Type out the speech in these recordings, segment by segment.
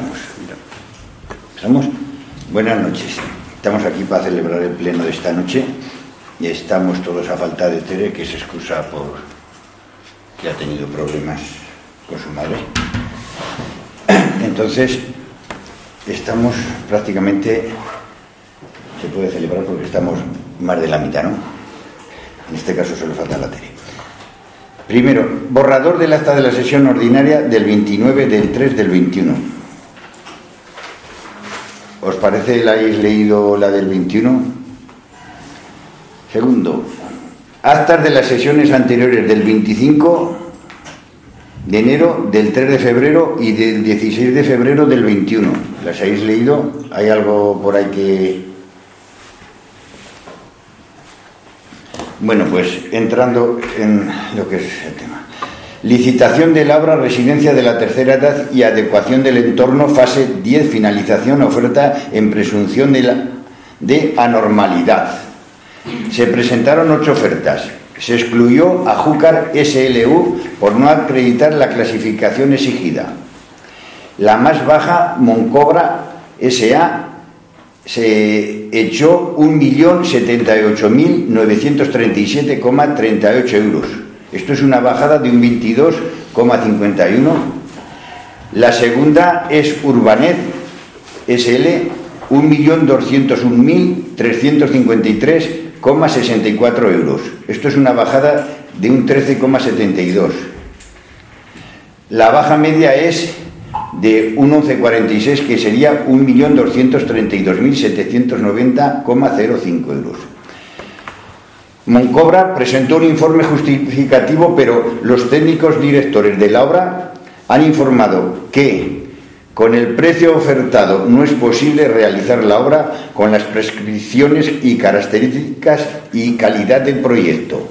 empezamos. ¿Empezamos? Buenas noches. Estamos aquí para celebrar el pleno de esta noche y estamos todos a falta de Tere, que se excusa por que ha tenido problemas con su madre. Entonces, estamos prácticamente, se puede celebrar porque estamos más de la mitad, ¿no? En este caso solo falta la Tere. Primero, borrador del acta de la sesión ordinaria del 29 del 3 del 21. ¿Os parece la habéis leído la del 21? Segundo, actas de las sesiones anteriores del 25 de enero, del 3 de febrero y del 16 de febrero del 21. ¿Las habéis leído? ¿Hay algo por ahí que Bueno, pues entrando en lo que es el tema. Licitación de obra residencia de la tercera edad y adecuación del entorno, fase 10, finalización, oferta en presunción de, de anormalidad. Se presentaron ocho ofertas. Se excluyó a Júcar SLU por no acreditar la clasificación exigida. La más baja, Moncobra SA, se echó 1.078.937,38 euros. Esto es una bajada de un 22,51. La segunda es Urbanet SL, 1.201.353,64 euros. Esto es una bajada de un 13,72. La baja media es de un 11,46 que sería 1.232.790,05 euros. Moncobra presentó un informe justificativo, pero los técnicos directores de la obra han informado que con el precio ofertado no es posible realizar la obra con las prescripciones y características y calidad del proyecto.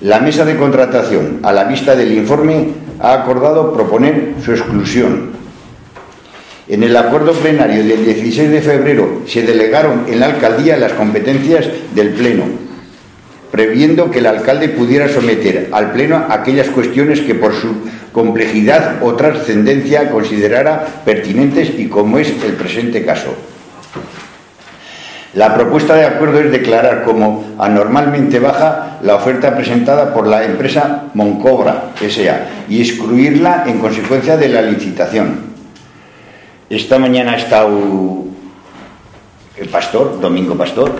La mesa de contratación, a la vista del informe, ha acordado proponer su exclusión. En el acuerdo plenario del 16 de febrero se delegaron en la alcaldía las competencias del Pleno, previendo que el alcalde pudiera someter al Pleno aquellas cuestiones que por su complejidad o trascendencia considerara pertinentes y como es el presente caso. La propuesta de acuerdo es declarar como anormalmente baja la oferta presentada por la empresa Moncobra SA y excluirla en consecuencia de la licitación. Esta mañana ha estado el pastor, Domingo Pastor,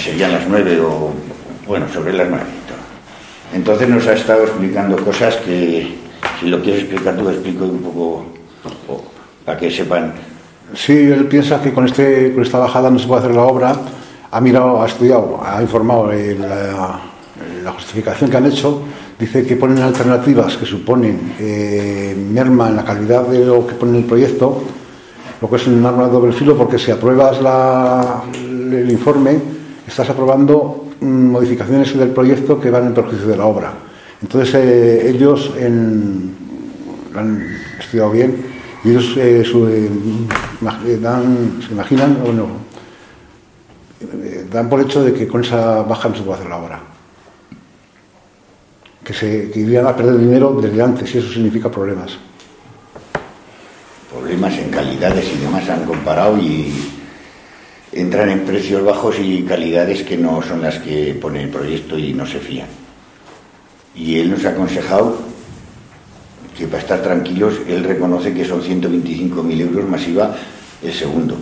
serían las nueve o, bueno, sobre las nueve. Entonces nos ha estado explicando cosas que, si lo quieres explicar tú, explico un poco, para que sepan Sí, él piensa que con, este, con esta bajada no se puede hacer la obra. Ha mirado, ha estudiado, ha informado la, la justificación que han hecho. Dice que ponen alternativas que suponen eh, merma en la calidad de lo que pone el proyecto, lo que es un arma de doble filo, porque si apruebas la, el informe, estás aprobando modificaciones del proyecto que van en perjuicio de la obra. Entonces, eh, ellos en, han estudiado bien y ellos eh, eh, dan, se imaginan o no, eh, dan por hecho de que con esa baja no se puede hacer la obra. Que, se, que irían a perder dinero desde antes y eso significa problemas. Problemas en calidades y demás han comparado y entran en precios bajos y calidades que no son las que pone el proyecto y no se fían. Y él nos ha aconsejado que para estar tranquilos, él reconoce que son 125.000 euros masiva el segundo.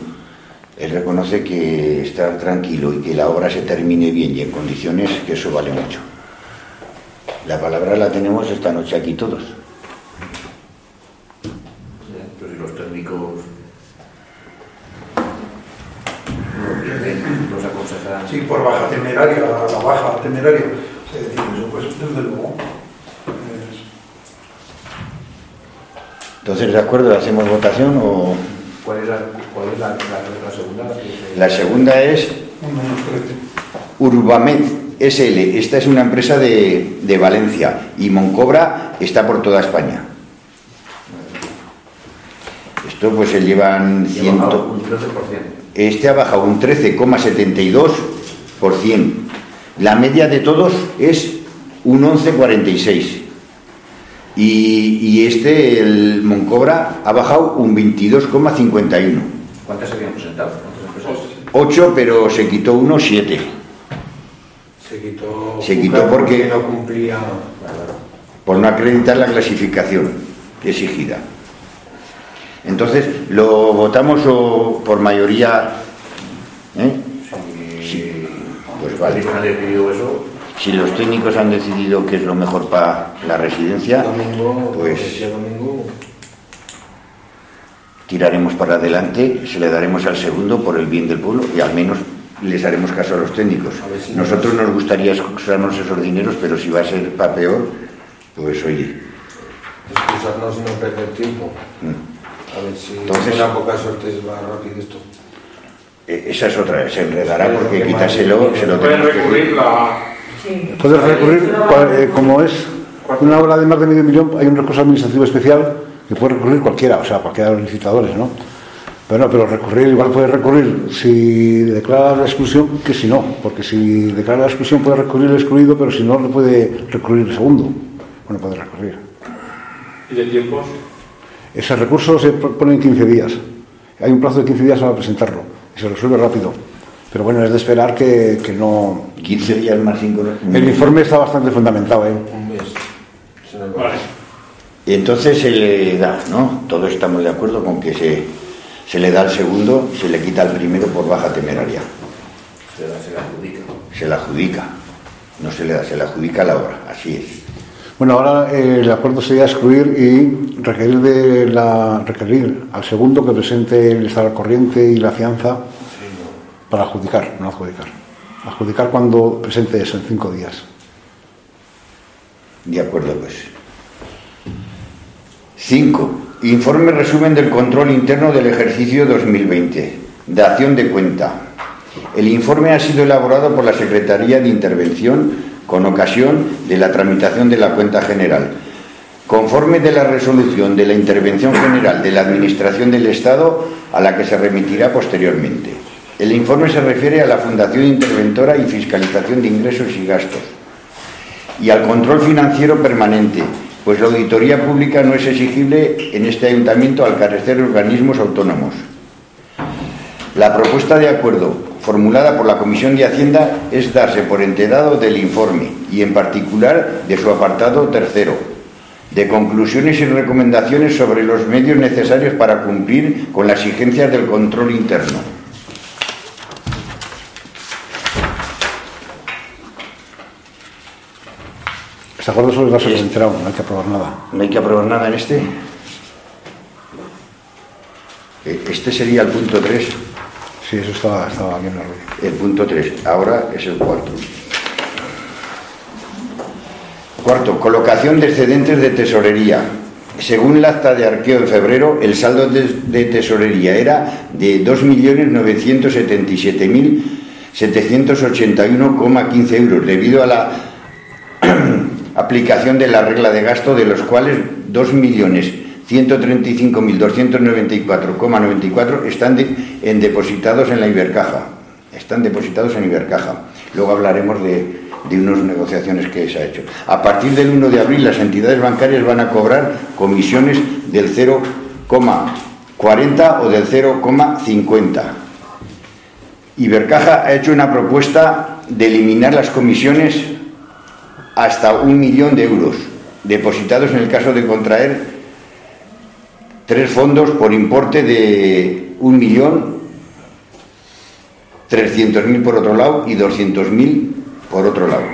Él reconoce que estar tranquilo y que la obra se termine bien y en condiciones, que eso vale mucho. La palabra la tenemos esta noche aquí todos. Pues los técnicos los aconsejan. Sí, por baja temeraria, la baja temeraria, se decide eso, pues desde luego. Entonces, ¿de acuerdo? ¿Hacemos votación o...? ¿Cuál es la, cuál es la, la, segunda? La segunda es Urbamed SL. Esta es una empresa de, de Valencia y Moncobra está por toda España. Esto pues se llevan... Ciento... Un 13%. Este ha bajado un 13,72%. La media de todos es un 11,46%. Y, y este, el Moncobra, ha bajado un 22,51. ¿Cuántas habían presentado? ¿Cuántas empresas? 8, pero se quitó uno, 7. Se quitó, Se quitó porque- no cumplía. por no acreditar la clasificación exigida. Entonces, lo votamos o por mayoría. ¿eh? Vale. Si han decidido eso, Si los técnicos han decidido que es lo mejor para la residencia, Domingo, pues domingo, tiraremos para adelante, se le daremos al segundo por el bien del pueblo y al menos les haremos caso a los técnicos. A ver si Nosotros nos- gustaría usarnos esos dineros, pero si va a ser para peor, pues oye. excusarnos y no perder tiempo. mm. A ver si Entonces- una poca suerte va rápido esto. Eh, Esa es otra, se enredará Sí, porque quitárselo se lo que recurrir la... Puedes recurrir, eh, como es una obra de más de medio millón, hay un recurso administrativo especial que puede recurrir cualquiera, o sea, cualquiera de los licitadores, ¿no? Pero no, pero recurrir, igual puede recurrir si declara la exclusión que si no, porque si declara la exclusión puede recurrir el excluido, pero si no, no puede recurrir el segundo. Bueno, puede recurrir. ¿Y de tiempos? Ese recurso se pone en 15 días. Hay un plazo de 15 días para presentarlo se resuelve rápido. Pero bueno, es de esperar que, que no. 15 días más 5. El informe está bastante fundamentado, ¿eh? Un mes. Se nos va. Vale. Y entonces se le da, ¿no? Todos estamos de acuerdo con que se, se le da al segundo, se le quita al primero por baja temeraria. se la, se adjudica. Se la adjudica. No se le da, se le adjudica la obra, así es. Bueno, ahora eh, el acuerdo sería excluir y requerir, de la, requerir al segundo que presente el estado al corriente y la fianza para adjudicar, no adjudicar. Adjudicar cuando presente eso en cinco días. De acuerdo, pues. 5. Informe resumen del control interno del ejercicio 2020. Dación de cuenta. El informe ha sido elaborado por la Secretaría de Intervención con ocasión de la tramitación de la cuenta general. Conforme de la resolución de la Intervención General de la Administración del Estado a la que se remitirá posteriormente. El informe se refiere a la Fundación Interventora y Fiscalización de Ingresos y Gastos y al control financiero permanente, pues la auditoría pública no es exigible en este ayuntamiento al carecer de organismos autónomos. La propuesta de acuerdo formulada por la Comisión de Hacienda es darse por enterado del informe y en particular de su apartado tercero, de conclusiones y recomendaciones sobre los medios necesarios para cumplir con las exigencias del control interno. Va a ser enterado, no hay que aprobar nada. ¿No hay que aprobar nada en este? Eh, Este sería el punto 3. Sí, eso estaba, estaba bien, Arroyo. El punto 3. Ahora es el cuarto. Cuarto, colocación de excedentes de tesorería. Según el acta de arqueo en febrero, el saldo de, de tesorería era de 2.977.781,15 euros, debido a la aplicación de la regla de gasto, de los cuales 2.135.294,94 están depositados en la Ibercaja. Están depositados en Ibercaja. Luego hablaremos de, de unas negociaciones que se ha hecho. A partir del 1 de abril, las entidades bancarias van a cobrar comisiones del 0,40 o del 0,50. Ibercaja ha hecho una propuesta de eliminar las comisiones hasta un millón de euros, depositados en el caso de contraer tres fondos por importe de un millón trescientos mil por otro lado y doscientos mil por otro lado.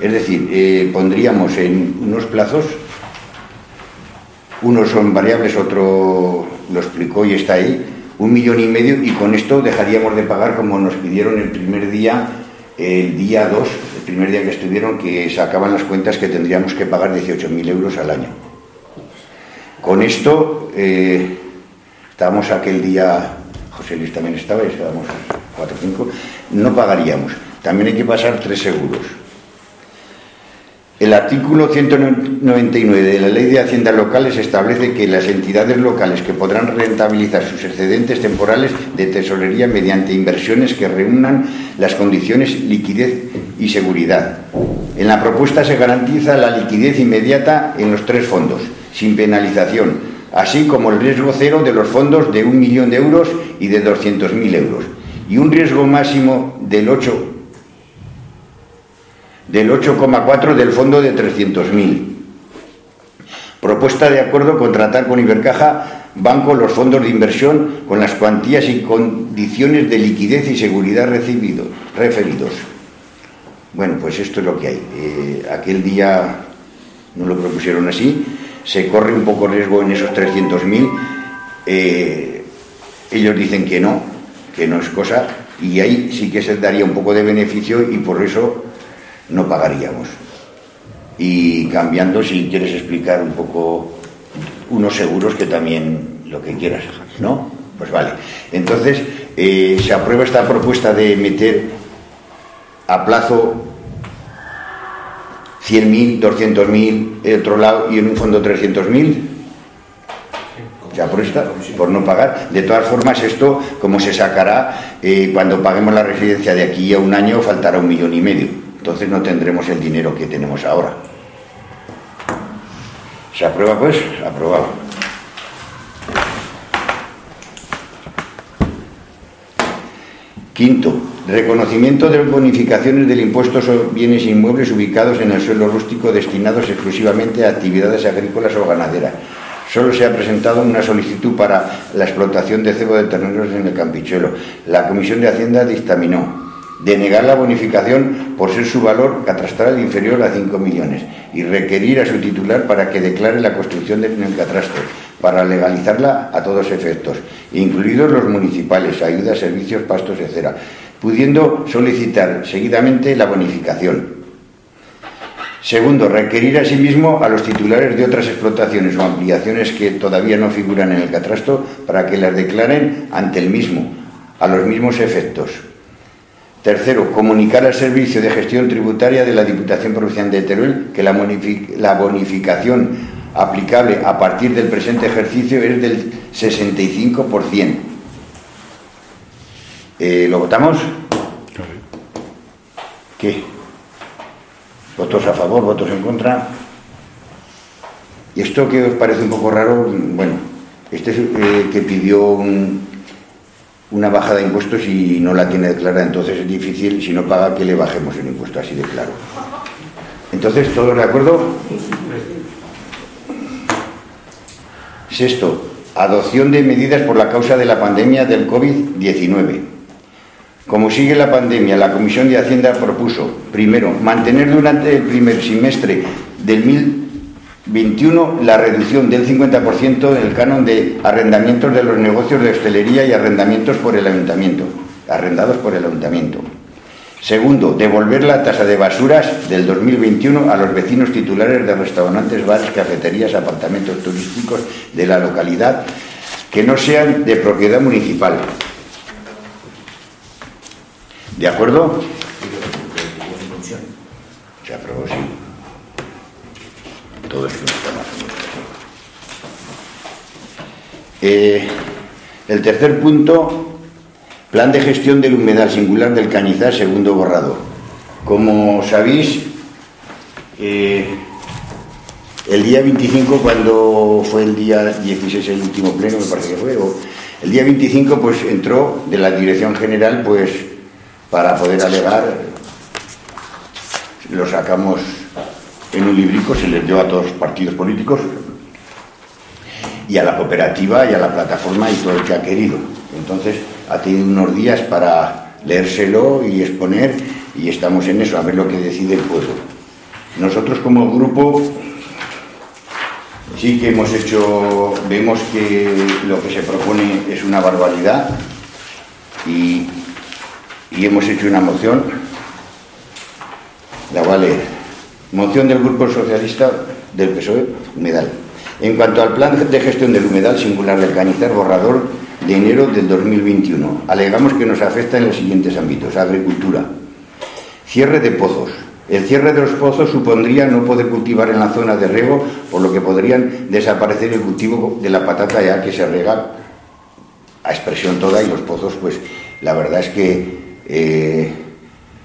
Es decir, eh, pondríamos en unos plazos, unos son variables, otro lo explicó y está ahí, un millón y medio y con esto dejaríamos de pagar como nos pidieron el primer día, el día 2, el primer día que estuvieron, que sacaban las cuentas que tendríamos que pagar 18.000 euros al año. Con esto, eh, estábamos aquel día, José Luis también estaba, estábamos 4 o 5, no pagaríamos. También hay que pasar tres seguros. El artículo 199 de la Ley de Haciendas Locales establece que las entidades locales que podrán rentabilizar sus excedentes temporales de tesorería mediante inversiones que reúnan las condiciones liquidez y seguridad. En la propuesta se garantiza la liquidez inmediata en los tres fondos, sin penalización, así como el riesgo cero de los fondos de un millón de euros y de 200.000 euros, y un riesgo máximo del 8 del 8,4 del fondo de 300.000. Propuesta de acuerdo contratar con Ibercaja Banco los fondos de inversión con las cuantías y condiciones de liquidez y seguridad referidos. Bueno, pues esto es lo que hay. Eh, aquel día no lo propusieron así, se corre un poco riesgo en esos 300.000. Eh, ellos dicen que no, que no es cosa, y ahí sí que se daría un poco de beneficio y por eso no pagaríamos. Y cambiando, si quieres explicar un poco unos seguros que también lo que quieras, ¿no? Pues vale. Entonces, eh, se aprueba esta propuesta de meter a plazo 100.000, 200.000 en otro lado y en un fondo 300.000. Se aprueba por no pagar. De todas formas, esto, como se sacará, eh, cuando paguemos la residencia de aquí a un año, faltará un millón y medio. Entonces no tendremos el dinero que tenemos ahora. ¿Se aprueba pues? Aprobado. Quinto, reconocimiento de bonificaciones del impuesto sobre bienes inmuebles ubicados en el suelo rústico destinados exclusivamente a actividades agrícolas o ganaderas. Solo se ha presentado una solicitud para la explotación de cebo de terneros en el Campichuelo. La Comisión de Hacienda dictaminó denegar la bonificación por ser su valor catastral inferior a 5 millones y requerir a su titular para que declare la construcción del catastro, para legalizarla a todos efectos, incluidos los municipales, ayudas, servicios, pastos, etc., pudiendo solicitar seguidamente la bonificación. Segundo, requerir asimismo a los titulares de otras explotaciones o ampliaciones que todavía no figuran en el catastro para que las declaren ante el mismo, a los mismos efectos. Tercero, comunicar al Servicio de Gestión Tributaria de la Diputación Provincial de Teruel que la, bonificación aplicable a partir del presente ejercicio es del 65%. Eh, ¿Lo votamos? ¿Qué? ¿Votos a favor, votos en contra? ¿Y esto que os parece un poco raro? Bueno, este es eh, que pidió un, una bajada de impuestos y no la tiene declarada, entonces es difícil, si no paga, que le bajemos el impuesto, así de claro. Entonces, ¿todos de acuerdo? Sexto, adopción de medidas por la causa de la pandemia del COVID-19. Como sigue la pandemia, la Comisión de Hacienda propuso, primero, mantener durante el primer semestre del 21, la reducción del 50% del canon de arrendamientos de los negocios de hostelería y arrendamientos por el ayuntamiento, arrendados por el ayuntamiento. Segundo, devolver la tasa de basuras del 2021 a los vecinos titulares de restaurantes, bares, cafeterías, apartamentos turísticos de la localidad que no sean de propiedad municipal. ¿De acuerdo? Se aprobó, sí todo esto eh, el tercer punto, plan de gestión del humedal singular del Cañizar, segundo borrado. Como sabéis, eh, el día 25, cuando fue el día 16, el último pleno, me parece que fue, el día 25, pues entró de la Dirección General, pues para poder alegar, lo sacamos en un librico, se les dio a todos los partidos políticos y a la cooperativa y a la plataforma y todo el que ha querido. Entonces ha tenido unos días para leérselo y exponer y estamos en eso, a ver lo que decide el pueblo. Nosotros como grupo sí que hemos hecho, vemos que lo que se propone es una barbaridad y, y hemos hecho una moción, la leer. Moción del Grupo Socialista del PSOE, Humedal. En cuanto al plan de gestión del humedal singular del Cañizar, borrador de enero del 2021, alegamos que nos afecta en los siguientes ámbitos. Agricultura. Cierre de pozos. El cierre de los pozos supondría no poder cultivar en la zona de riego, por lo que podrían desaparecer el cultivo de la patata ya que se rega a expresión toda y los pozos, pues la verdad es que eh,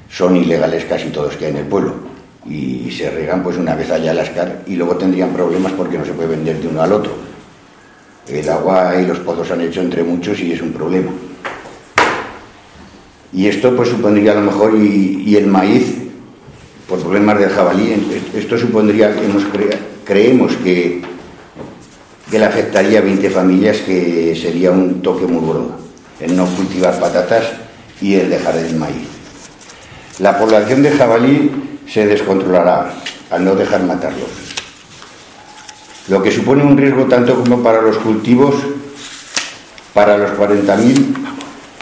son ilegales casi todos que hay en el pueblo y se regan pues una vez allá al ascar y luego tendrían problemas porque no se puede vender de uno al otro. El agua y los pozos han hecho entre muchos y es un problema. Y esto pues supondría a lo mejor, y, el maíz, por problemas del jabalí, esto supondría que hemos creemos que, que le afectaría a 20 familias, que sería un toque muy gordo, el no cultivar patatas y el el maíz. La población de jabalí se descontrolará al no dejar matarlos, lo que supone un riesgo tanto como para los cultivos, para los 40.000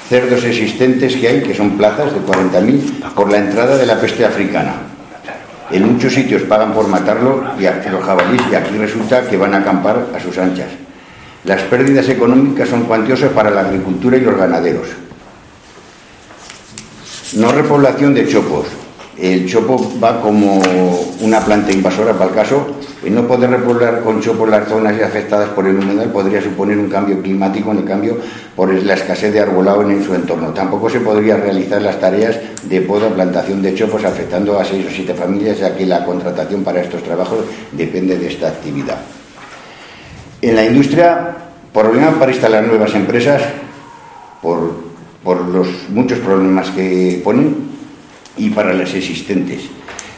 cerdos existentes que hay, que son plazas de 40.000, por la entrada de la peste africana. En muchos sitios pagan por matarlo y los jabalíes y aquí resulta que van a acampar a sus anchas. Las pérdidas económicas son cuantiosas para la agricultura y los ganaderos. No repoblación de chopos. El chopo va como una planta invasora para el caso. El no poder repoblar con chopos las zonas afectadas por el humedal podría suponer un cambio climático en el cambio por la escasez de arbolado en su entorno. Tampoco se podría realizar las tareas de poda plantación de chopos afectando a seis o siete familias, ya que la contratación para estos trabajos depende de esta actividad. En la industria, problemas para instalar nuevas empresas por, por los muchos problemas que ponen y para las existentes.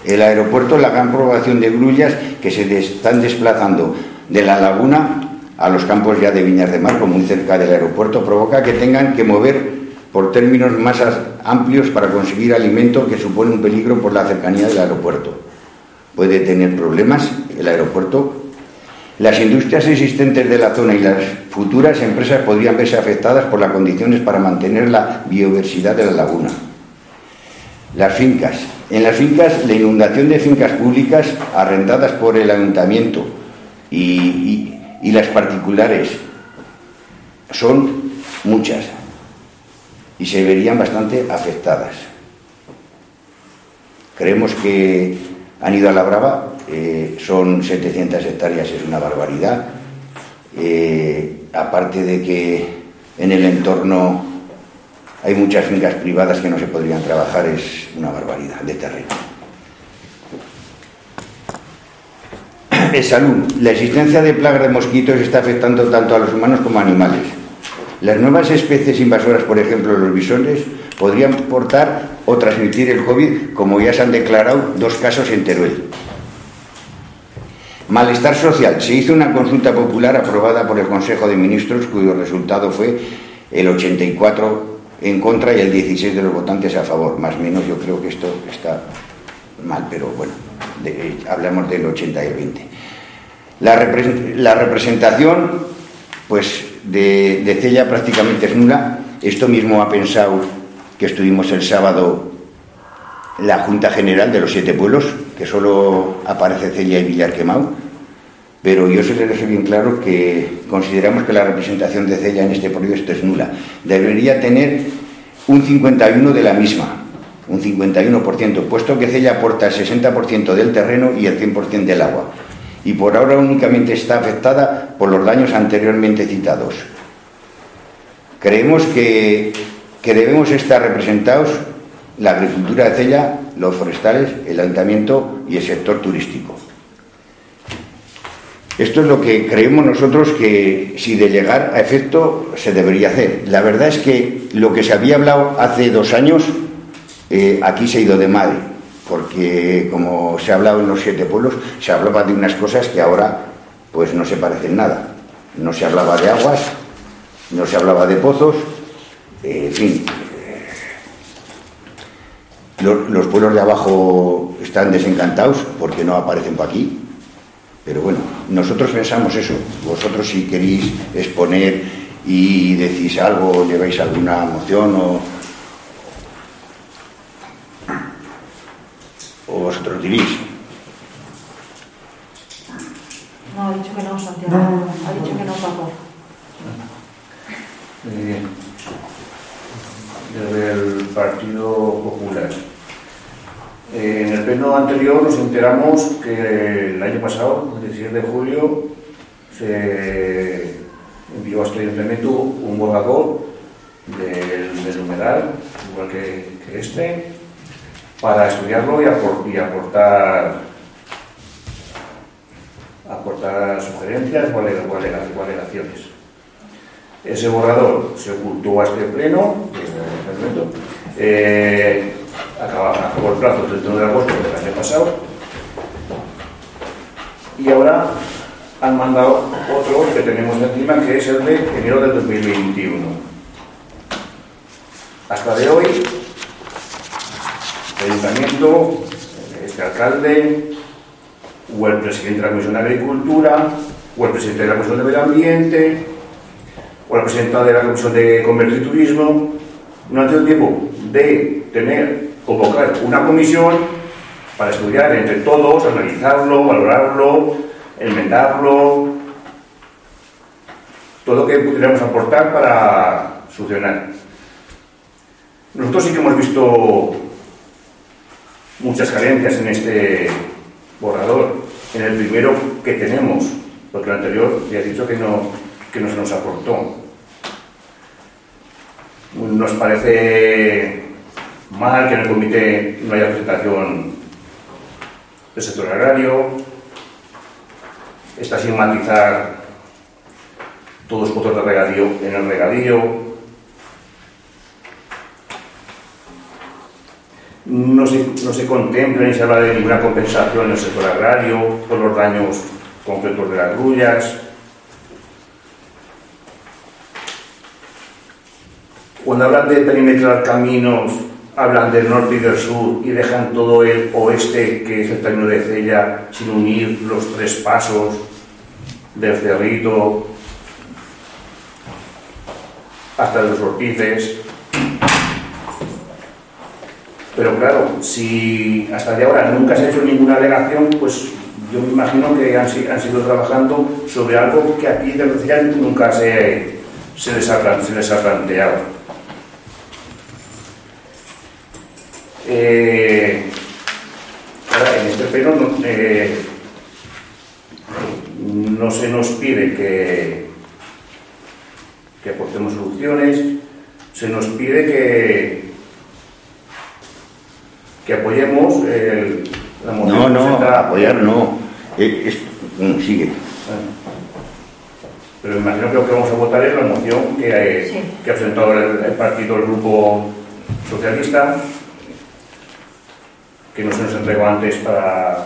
El aeropuerto, la gran población de grullas que se están desplazando de la laguna a los campos ya de Viñas de Mar, muy cerca del aeropuerto, provoca que tengan que mover por términos más amplios para conseguir alimento que supone un peligro por la cercanía del aeropuerto. Puede tener problemas el aeropuerto las industrias existentes de la zona y las futuras empresas podrían verse afectadas por las condiciones para mantener la biodiversidad de la laguna. Las fincas. En las fincas, la inundación de fincas públicas arrendadas por el ayuntamiento y, y- y las particulares son muchas y se verían bastante afectadas. Creemos que han ido a la brava, eh, son 700 hectáreas, es una barbaridad. Eh, aparte de que en el entorno hay muchas fincas privadas que no se podrían trabajar, es una barbaridad de terreno. En salud, la existencia de plagas de mosquitos está afectando tanto a los humanos como a animales. Las nuevas especies invasoras, por ejemplo los bisones, podrían portar o transmitir el COVID, como ya se han declarado dos casos en Teruel. Malestar social. Se hizo una consulta popular aprobada por el Consejo de Ministros, cuyo resultado fue el 84 en contra y el 16 de los votantes a favor. Más o menos yo creo que esto está mal, pero bueno, de- hablamos del 80 y el 20. La, la representación pues, de, de Cella prácticamente es nula. Esto mismo ha pensado que estuvimos el sábado la Junta General de los Siete Pueblos, que solo aparece Cella y Villar Quemado, pero yo se le dejé bien claro que consideramos que la representación de Cella en este proyecto es nula. Debería tener un 51 de la misma, un 51%, puesto que Cella aporta el 60% del terreno y el 100% del agua, y por ahora únicamente está afectada por los daños anteriormente citados. Creemos que, que debemos estar representados la agricultura de Cella, los forestales, el ayuntamiento y el sector turístico. Esto es lo que creemos nosotros que si de llegar a efecto se debería hacer. La verdad es que lo que se había hablado hace dos años, eh, aquí se ha ido de madre, porque como se ha hablado en los siete pueblos, se hablaba de unas cosas que ahora pues no se parecen nada. No se hablaba de aguas, no se hablaba de pozos, eh, en fin. Los, los pueblos de abajo están desencantados porque no aparecen por aquí. Pero bueno, nosotros pensamos eso. Vosotros si queréis exponer y decís algo, lleváis alguna moción o, o vosotros diréis. No, ha dicho que no, Santiago. No, no, no, ha dicho que no, Paco. Eh, desde el Partido Popular. Eh, en el pleno anterior nos enteramos que el año pasado, el 16 de julio, se envió a este ayuntamiento un borrador del, del humedal, igual que, este, para estudiarlo y, apor- y aportar aportar sugerencias o ale- o alega- o alegaciones. Ese borrador se ocultó a este pleno, Parlamento, eh, acaba- acabó el plazo el 31 de agosto del año pasado, y ahora han mandado otro que tenemos encima, que es el de enero del 2021. Hasta de hoy, el ayuntamiento, este alcalde, o el presidente de la Comisión de Agricultura, o el presidente de la Comisión de Medio Ambiente, de la Comisión de Comercio y Turismo, no han tenido tiempo de tener, convocar una comisión para estudiar entre todos, analizarlo, valorarlo, enmendarlo, todo lo que pudiéramos aportar para solucionar. Nosotros sí que hemos visto muchas carencias en este borrador, en el primero que tenemos, porque el anterior ya he dicho que no, que no se nos aportó. Nos parece mal que en el comité no haya presentación del sector agrario, está sin matizar todos los puntos de regadío en el regadío, No se, no se contempla ni se habla de ninguna compensación en el sector agrario por los daños concretos de las grullas. Cuando hablan de perimetrar caminos, hablan del norte y del sur y dejan todo el oeste, que es el camino de Cella, sin unir los tres pasos del cerrito hasta los ortices. Pero claro, si hasta ahora nunca se ha hecho ninguna alegación, pues yo me imagino que han, si- han sido trabajando sobre algo que aquí de nunca se, se, les se les ha planteado. Eh, ahora, en este pleno no, eh, no se nos pide que, que aportemos soluciones, se nos pide que, que apoyemos el- la moción No, no, presentada- apoyar no. Eh, es- mm, sigue. Pero me imagino que lo que vamos a votar es la moción que, Sí. que ha presentado el, el partido, el grupo socialista, que no se nos entregó antes para,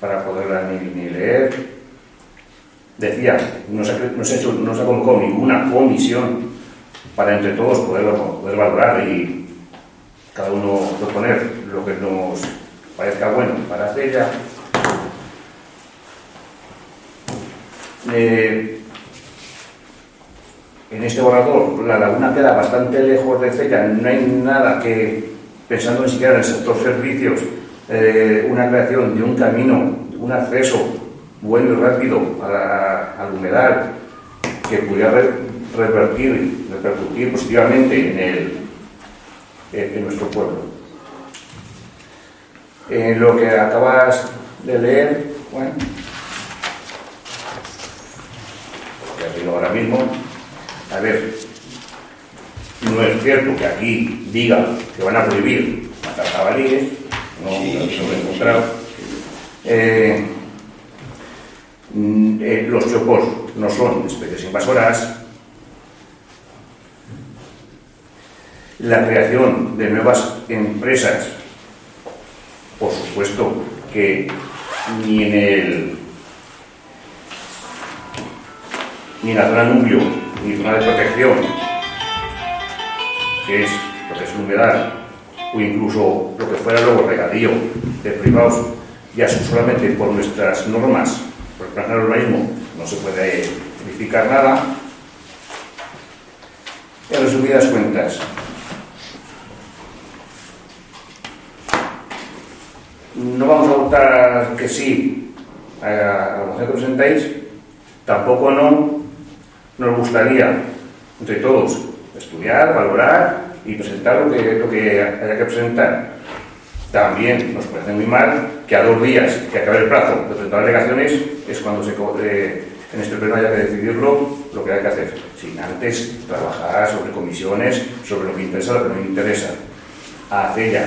para poderla ni, ni leer. Decía, no se, ha cre- no, se ha hecho- no se ha convocado ninguna comisión para entre todos poderlo, poder valorar y cada uno proponer lo que nos parezca bueno para hacer. Eh, en este borrador la laguna queda bastante lejos de Cella, no hay nada que, pensando ni siquiera en el sector servicios, eh, una creación de un camino, un acceso bueno y rápido a la- al humedal que pudiera re- revertir, repercutir positivamente en, el, en, nuestro pueblo. En lo que acabas de leer, bueno, que digo ahora mismo, a ver, no es cierto que aquí diga que van a prohibir matar jabalíes, no lo he encontrado. Eh, mm, eh, los chopos no son especies invasoras. La creación de nuevas empresas, por supuesto que ni en el ni en la zona núcleo, ni zona de protección, que es lo que es humedad, o incluso lo que fuera luego regadío de privados, ya solamente por nuestras normas, por el plan de no se puede edificar nada. En resumidas cuentas, no vamos a votar que sí a la moción que presentáis, tampoco no nos gustaría, entre todos, estudiar, valorar y presentar lo que, haya que presentar. También nos parece muy mal que a dos días que acabe el plazo de presentar alegaciones es cuando se, eh, en este pleno haya que decidirlo lo que hay que hacer, sin antes trabajar sobre comisiones, sobre lo que interesa, lo que no interesa. A Cella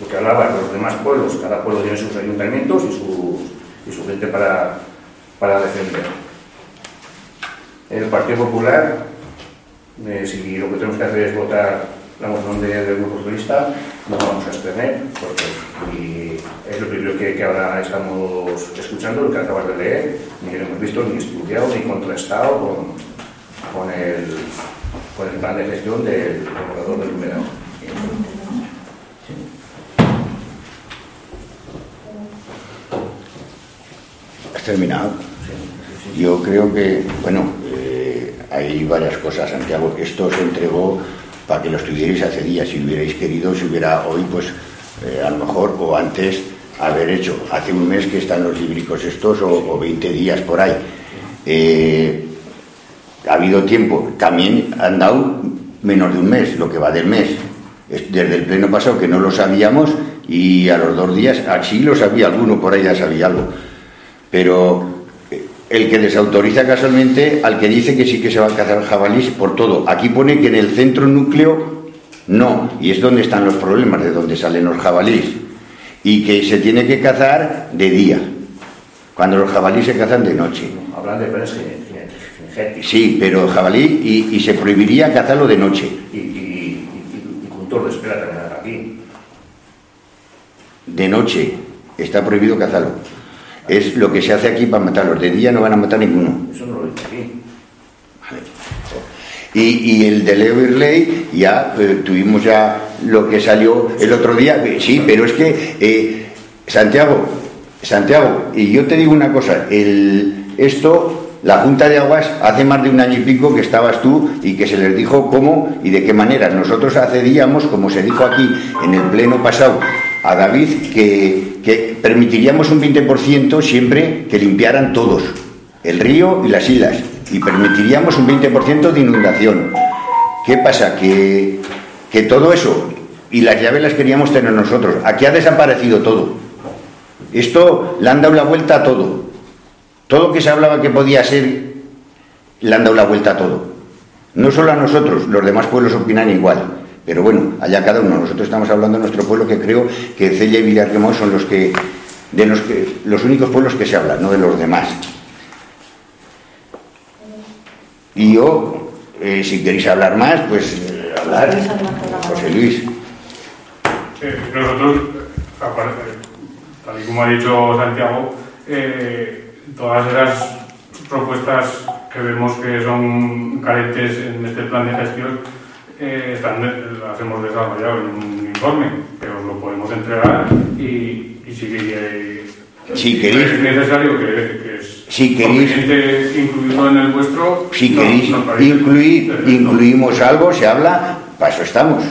lo que hablaba de los demás pueblos, cada pueblo tiene sus ayuntamientos y, sus, y su gente para, para defender. El Partido Popular, si lo que tenemos que hacer es votar la moción de- del Grupo Socialista, no vamos a abstener, porque es lo primero que, ahora estamos escuchando, lo que acabas de leer, ni lo hemos visto, ni estudiado, ni contrastado con, con, el, con el plan de gestión del regulador del humedal. ¿Has terminado? Yo creo que, bueno, hay varias cosas, Santiago. Esto se entregó para que lo estuvierais hace días. Si hubierais querido, si hubiera hoy, pues eh, a lo mejor, o antes, haber hecho. Hace un mes que están los líbricos estos, o, o 20 días por ahí. Eh, ha habido tiempo. También han dado menos de un mes, lo que va del mes. Es Desde el pleno pasado que no lo sabíamos y a los dos días, así lo sabía alguno, por ahí ya sabía algo. Pero el que desautoriza casualmente al que dice que sí que se va a cazar jabalís por todo. Aquí pone que en el centro núcleo no, y es donde están los problemas, de donde salen los jabalís. Y que se tiene que cazar de día, cuando los jabalíes se cazan de noche. Hablan de cinegéticos Sí, pero jabalí y, y se prohibiría cazarlo de noche. y, y, y, cultor de espera también aquí. De noche está prohibido cazarlo. Es lo que se hace aquí para matarlos. De día no van a matar ninguno. Eso no lo dice aquí. Y, y el de Leo Irley, ya eh, tuvimos ya lo que salió el otro día. Eh, Sí, pero es que, eh, Santiago, Santiago, y yo te digo una cosa, el, esto, la Junta de Aguas, hace más de un año y pico que estabas tú y que se les dijo cómo y de qué manera. Nosotros accedíamos, como se dijo aquí en el pleno pasado, a David, que, que permitiríamos un 20% siempre que limpiaran todos, el río y las islas, y permitiríamos un 20% de inundación. ¿Qué pasa? Que, que todo eso y las llaves las queríamos tener nosotros. Aquí ha desaparecido todo. Esto le han dado la vuelta a todo. Todo que se hablaba que podía ser, le han dado la vuelta a todo. No solo a nosotros, los demás pueblos opinan igual. Pero bueno, allá cada uno. Nosotros estamos hablando de nuestro pueblo que creo que Cella y Villarquemón son los que de los que los únicos pueblos que se hablan, no de los demás. Y yo, eh, si queréis hablar más, pues eh, hablar. José Luis. Eh, nosotros, aparte, tal y como ha dicho Santiago, eh, todas esas propuestas que vemos que son carentes en este plan de gestión, eh, están, las hemos desarrollado en un informe que os lo podemos entregar y, y si, Si queréis- es necesario que, que es Si queréis- incluirlo en el vuestro, Si no- queréis incluir, incluimos algo, se habla, para eso estamos.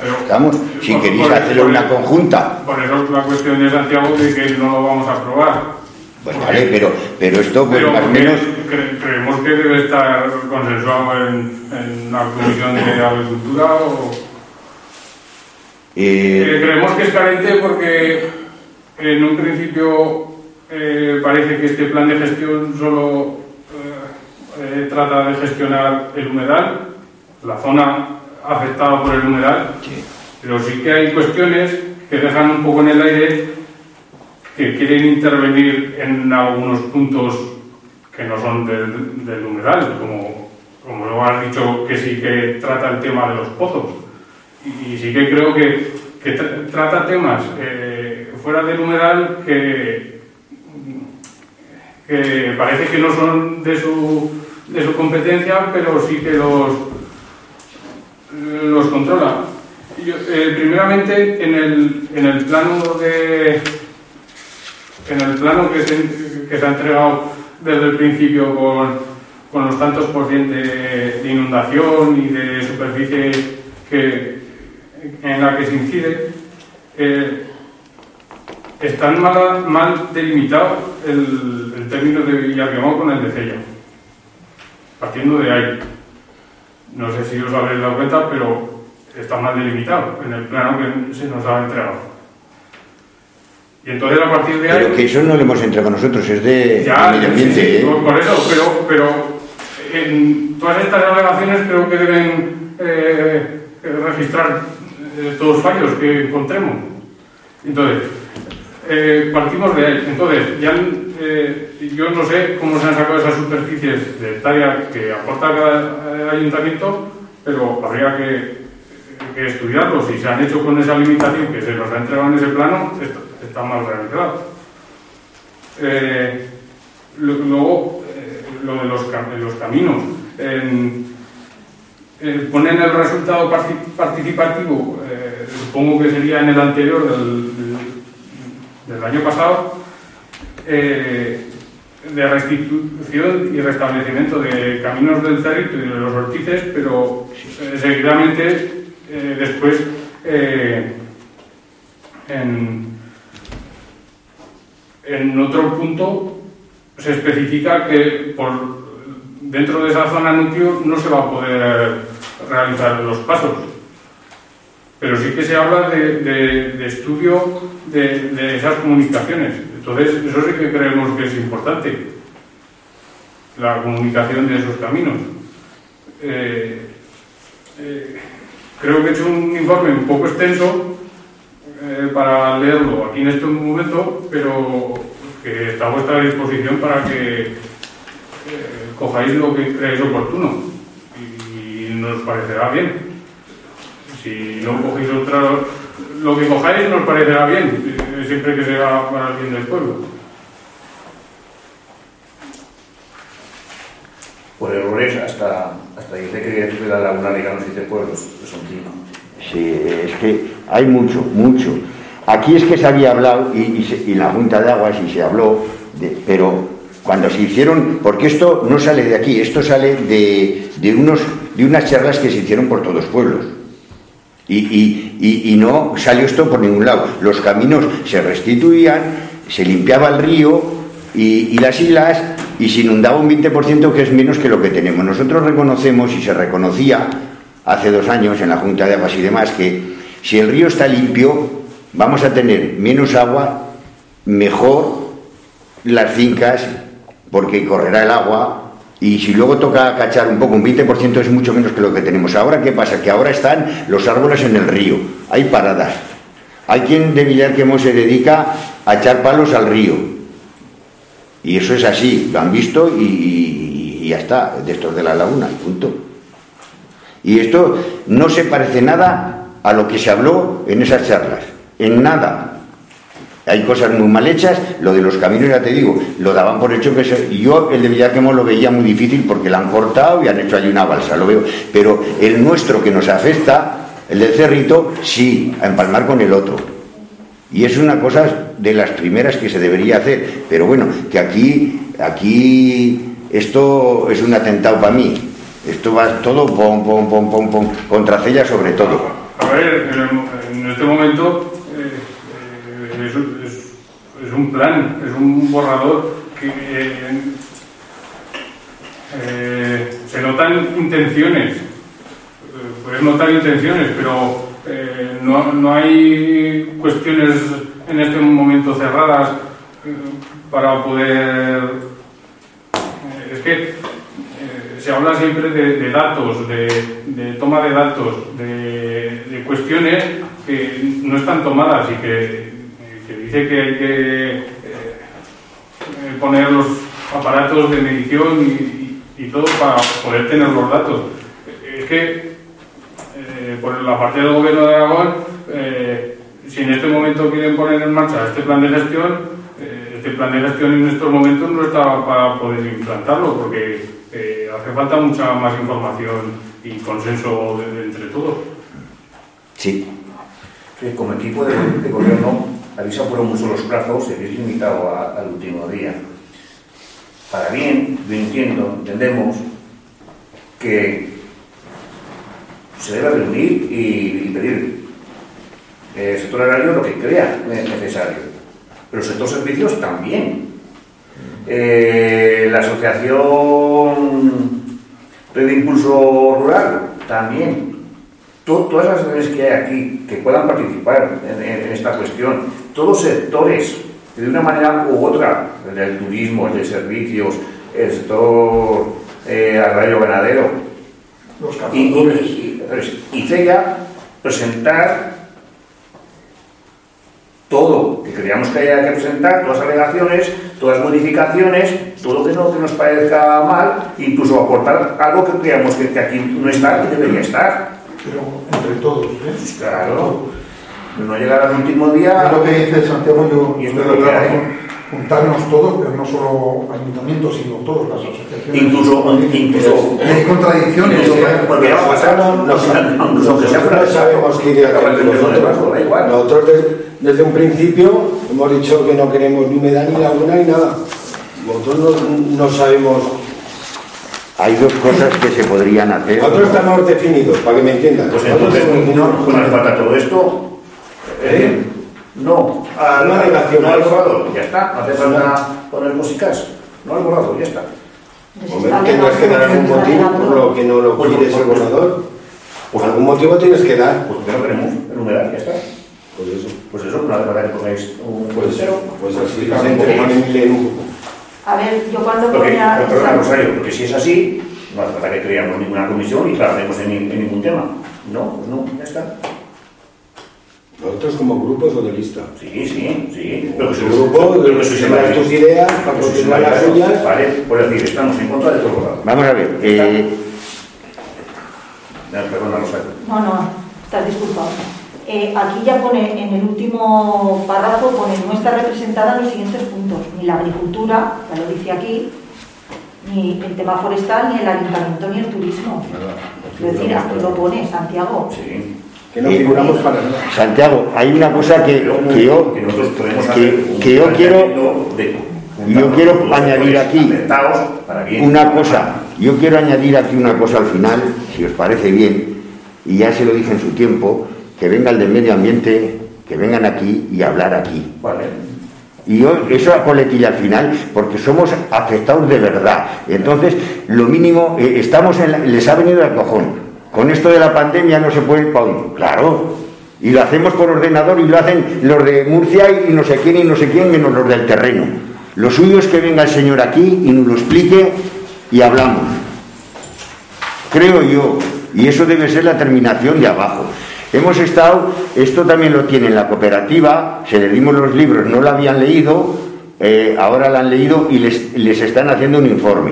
Pero- Estamos. Si por- queréis por- por- una conjunta, Por eso es la cuestión de Santiago de que no lo vamos a aprobar. pues vale, pero, pero esto pues Pero más o menos, cre- creemos que debe estar consensuado en, en la Comisión de Agricultura o... eh, Eh, creemos que es carente porque en un principio eh, parece que este plan de gestión solo eh, trata de gestionar el humedal, la zona afectada por el humedal, sí. pero sí que hay cuestiones que dejan un poco en el aire que quieren intervenir en algunos puntos que no son del, del humedal, como, como lo has dicho, que sí que trata el tema de los pozos. Y, sí que creo que, que tra- trata temas eh, fuera del humedal que, parece que no son de su, de su competencia, pero sí que los, los controla. Eh, primeramente, en el, en el plano de en el plano que se, que se ha entregado desde el principio con, los tantos por cien de, inundación y de superficie en la que se incide, eh, están mal, mal delimitado el, término de Villarquemón con el de Cella. Partiendo de ahí. No sé si os habéis dado cuenta, pero está mal delimitado en el plano que se nos ha entregado. Y entonces a partir de ahí... pero que eso no lo hemos entregado nosotros, es de, Ya, medio ambiente. sí, ¿eh? por, eso, pero, pero en todas estas alegaciones creo que deben eh, registrar eh, todos los fallos que encontremos. Entonces, partimos de ahí. Entonces, ya yo no sé cómo se han sacado esas superficies de hectárea que aporta cada ayuntamiento, pero habría que, que estudiarlo. Si se han hecho con esa limitación que se nos ha entregado en ese plano, está, está mal realizado. Eh, luego, eh, lo de los, cam- los caminos. Eh, ponen el resultado parti- participativo, eh, supongo que sería en el anterior del, del- año pasado, de restitución y restablecimiento de caminos del cerrito y de los ortices, pero seguidamente después en, en otro punto se especifica que por dentro de esa zona núcleo no se va a poder realizar los pasos. Pero sí que se habla de, estudio de, de esas comunicaciones. Entonces, eso sí que creemos que es importante, la comunicación de esos caminos. Eh, eh, creo que he hecho un informe un poco extenso eh, para leerlo aquí en este momento, pero que está a vuestra disposición para que eh, cojáis lo que creáis oportuno y nos parecerá bien. Si no cogéis otra, lo que cojáis nos parecerá bien, eh, siempre que sea para el bien del pueblo. Por errores hasta, hasta dice que la laguna de los siete pueblos, que son cinco. Sí, es que hay mucho, mucho. Aquí es que se había hablado, y, y la Junta de Aguas, y se habló, de- pero cuando se hicieron, porque esto no sale de aquí, esto sale de, de unos, de unas charlas que se hicieron por todos los pueblos. Y, y- y- no salió esto por ningún lado. Los caminos se restituían, se limpiaba el río y las islas y se inundaba un 20% que es menos que lo que tenemos. Nosotros reconocemos y se reconocía hace dos años en la Junta de Aguas y demás que si el río está limpio vamos a tener menos agua, mejor las fincas porque correrá el agua y si luego toca cachar un poco, un 20% es mucho menos que lo que tenemos ahora. ¿Qué pasa? Que ahora están los árboles en el río, hay paradas. Hay quien de Villarquemo se dedica a echar palos al río. Y eso es así, lo han visto y, ya está, de de la laguna, punto. Y esto no se parece nada a lo que se habló en esas charlas, en nada. Hay cosas muy mal hechas, lo de los caminos ya te digo, lo daban por hecho que se- yo el de Villaquemo lo veía muy difícil porque la han cortado y han hecho allí una balsa, lo veo, pero el nuestro que nos afecta, el del cerrito, sí, a empalmar con el otro. Y es una cosa de las primeras que se debería hacer, pero bueno, que aquí, aquí esto es un atentado para mí. Esto va todo pom, pom, pom, pom, pom, contra Cella sobre todo. A ver, en, este momento eh, eh, es, un plan, es un borrador que eh, se notan intenciones, puedes notar intenciones, pero no, no hay cuestiones en este momento cerradas para poder... es que se habla siempre de, datos, de, toma de datos, de, cuestiones que no están tomadas y que, que dice que hay que eh, poner los aparatos de medición y, y- todo para poder tener los datos. Es que eh, por la parte del gobierno de Aragón, eh, si en este momento quieren poner en marcha este plan de gestión, este plan de gestión en estos momentos no está para poder implantarlo porque eh, hace falta mucha más información y consenso de- de entre todos. Sí, que como equipo de, de gobierno habéis apurado mucho los plazos y habéis limitado a- al último día. Para bien, yo entiendo, entendemos que se debe reunir y, y pedir el sector agrario lo que crea ne- necesario, pero el sector servicios también. Eh, la asociación Red de Impulso Rural también. To- todas las redes que hay aquí que puedan participar en, esta cuestión, todos sectores, de una manera u otra, el del turismo, el de servicios, el sector eh, agrario ganadero, Los y, y, y- y CELLA presentar todo que creíamos que había que presentar, todas las alegaciones, todas las modificaciones, todo lo que, no, que nos parezca mal, incluso aportar algo que creíamos que, que aquí no está, que debería estar. Pero entre todos, ¿eh? Claro, no llegar al último día. Es lo que dice Santiago, yo Y esto es lo que juntarnos todos, pero no solo ayuntamientos, sino todas las asociaciones. Incluso, incluso hay contradicciones. ¿eh? porque va a pasar, aunque sea nosotros sabemos que da igual. Nosotros de- desde un principio hemos dicho que no queremos ni humedad ni laguna ni nada. Nosotros no, no sabemos. Hay dos cosas que se podrían hacer. Nosotros estamos definidos, para que me entiendan. Pues Nosotros entonces, no, hace falta todo esto. ¿Eh? No, al, Una negación. no al borrador, ya está. No hace falta poner músicas. No al borrador, ya está. Hombre, tendrás que dar algún motivo por lo que no lo Pues, quieres pues, el pues, borrador. pues, algún motivo tienes que dar. Pues que no queremos enumerar, ya está. Pues eso. Pues eso, no hace falta que pongáis un Pues, cero. pues así. A ver, yo cuando Porque, ponía perdona, Rosario, porque si es así, no hace falta que creamos ninguna comisión y trabajemos en, en ningún tema. No, pues no, ya está. Nosotros como grupo socialista. Sí, sí, sí. Pero que grupo, pero que sois tus ideas, para continuar las suyas. Vale, por decir, estamos en contra de todo. Vamos a ver. eh, Perdona, Rosario. No, no, estás disculpado. Eh, aquí ya pone, en el último párrafo, pone, no está representada en los siguientes puntos, ni la agricultura, ya lo dice aquí, ni el tema forestal, ni el ayuntamiento, ni el turismo. Es decir, aquí lo pone Santiago. Sí. Que no figuramos para nada. Santiago, hay una cosa que, que yo, que yo quiero- yo quiero añadir aquí una cosa, yo quiero añadir aquí una cosa al final, si os parece bien, y ya se lo dije en su tiempo, que venga el de medio ambiente, que vengan aquí y hablar aquí. Vale. Y yo, eso a coletilla al final, porque somos afectados de verdad. Entonces, lo mínimo, eh, estamos en la- les ha venido el cojón. Con esto de la pandemia no se puede, ¡pum! claro. Y lo hacemos por ordenador y lo hacen los de Murcia y no sé quién y no sé quién, menos los del terreno. Lo suyo es que venga el señor aquí y nos lo explique y hablamos. Creo yo. Y eso debe ser la terminación de abajo. Hemos estado, esto también lo tiene en la cooperativa, se les dimos los libros, no lo habían leído, eh, ahora lo han leído y les, les están haciendo un informe,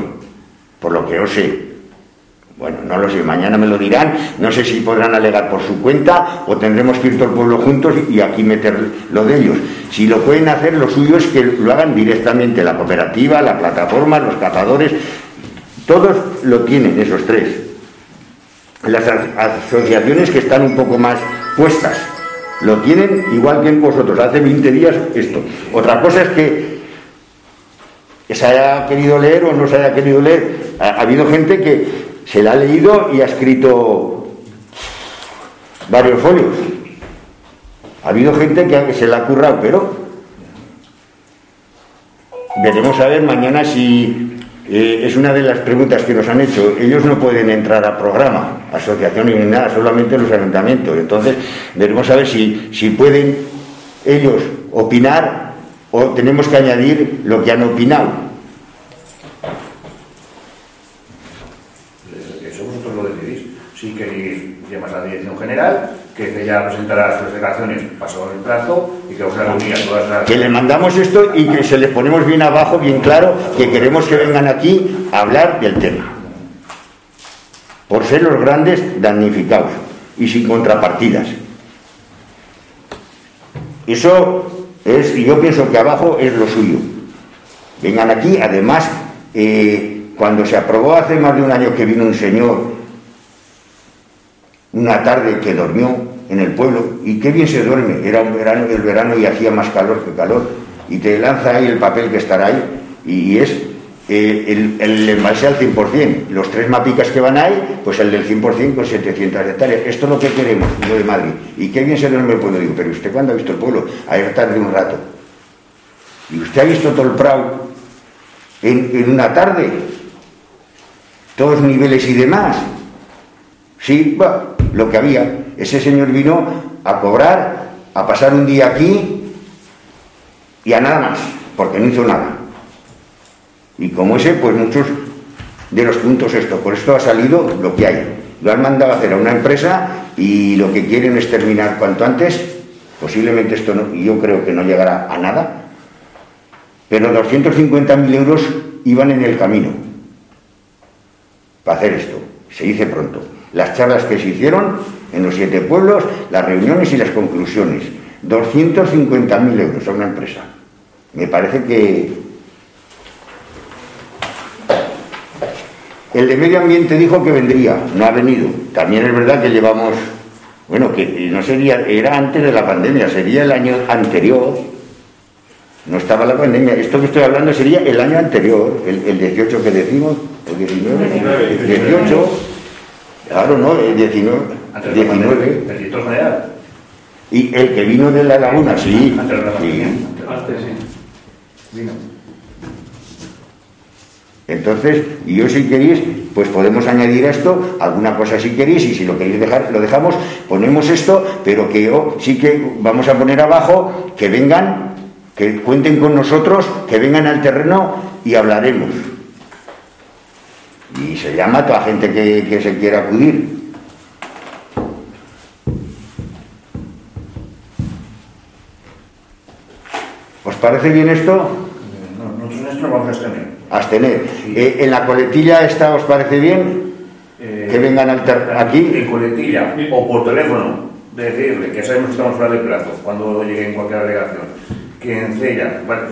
por lo que yo sé. Bueno, no lo sé, mañana me lo dirán, no sé si podrán alegar por su cuenta o tendremos que ir todo el pueblo juntos y aquí meter lo de ellos. Si lo pueden hacer, lo suyo es que lo hagan directamente la cooperativa, la plataforma, los cazadores, todos lo tienen, esos tres las asociaciones que están un poco más puestas. Lo tienen igual que en vosotros. Hace 20 días esto. Otra cosa es que se haya querido leer o no se haya querido leer. Ha, ha habido gente que se la ha leído y ha escrito varios folios. Ha habido gente que se la ha currado, pero veremos a ver mañana si eh, es una de las preguntas que nos han hecho. Ellos no pueden entrar a programa, asociación ni nada, solamente los ayuntamientos. Entonces, veremos a ver si, si pueden ellos opinar o tenemos que añadir lo que han opinado. Eso vosotros lo decidís. Si queréis, llamas a la dirección que ella presentará sus declaraciones pasado el plazo y que os reunir a todas las. Que le mandamos esto y que se les ponemos bien abajo, bien claro, que queremos que vengan aquí a hablar del tema. Por ser los grandes damnificados y sin contrapartidas. Eso es, y yo pienso que abajo es lo suyo. Vengan aquí, además, eh, cuando se aprobó hace más de un año que vino un señor una tarde que durmió en el pueblo y qué bien se duerme, era un verano, el verano y hacía más calor que calor y te lanza ahí el papel que estará ahí y es eh, el, el al 100%, los tres mapicas que van ahí, pues el del 100% con 700 hectáreas, esto es lo que queremos, lo de Madrid, y qué bien se duerme el pueblo, digo, pero usted cuándo ha visto el pueblo, ayer tarde un rato, y usted ha visto todo el Prado en, en una tarde, todos niveles y demás, Sí, va, lo que había. Ese señor vino a cobrar, a pasar un día aquí y a nada más, porque no hizo nada. Y como ese, pues muchos de los puntos esto, por esto ha salido lo que hay. Lo han mandado a hacer a una empresa y lo que quieren es terminar cuanto antes. Posiblemente esto no, yo creo que no llegará a nada. Pero 250.000 euros iban en el camino para hacer esto. Se dice pronto. Las charlas que se hicieron en los siete pueblos, las reuniones y las conclusiones. 250.000 euros a una empresa. Me parece que el de medio ambiente dijo que vendría, no ha venido. También es verdad que llevamos, bueno, que no sería, era antes de la pandemia, sería el año anterior. No estaba la pandemia. Esto que estoy hablando sería el año anterior, el, 18 que decimos, el 19, 18. Claro, no, el 19. 19. El director general. Y el que vino de la laguna, sí. Antes de la sí. Antes, sí. Vino. Entonces, y yo si queréis, pues podemos añadir a esto alguna cosa si queréis, y si lo queréis dejar, lo dejamos, ponemos esto, pero que yo sí que vamos a poner abajo que vengan, que cuenten con nosotros, que vengan al terreno y hablaremos. Y se llama a toda gente que, que se quiera acudir. ¿Os parece bien esto? No, nosotros en esto vamos a abstener. Abstener. Sí. Eh, ¿En la coletilla esta os parece bien? Eh, Que vengan aquí. En coletilla o por teléfono, decirle que sabemos que estamos fuera de plazo cuando llegue en cualquier alegación. Que en Cella, bueno,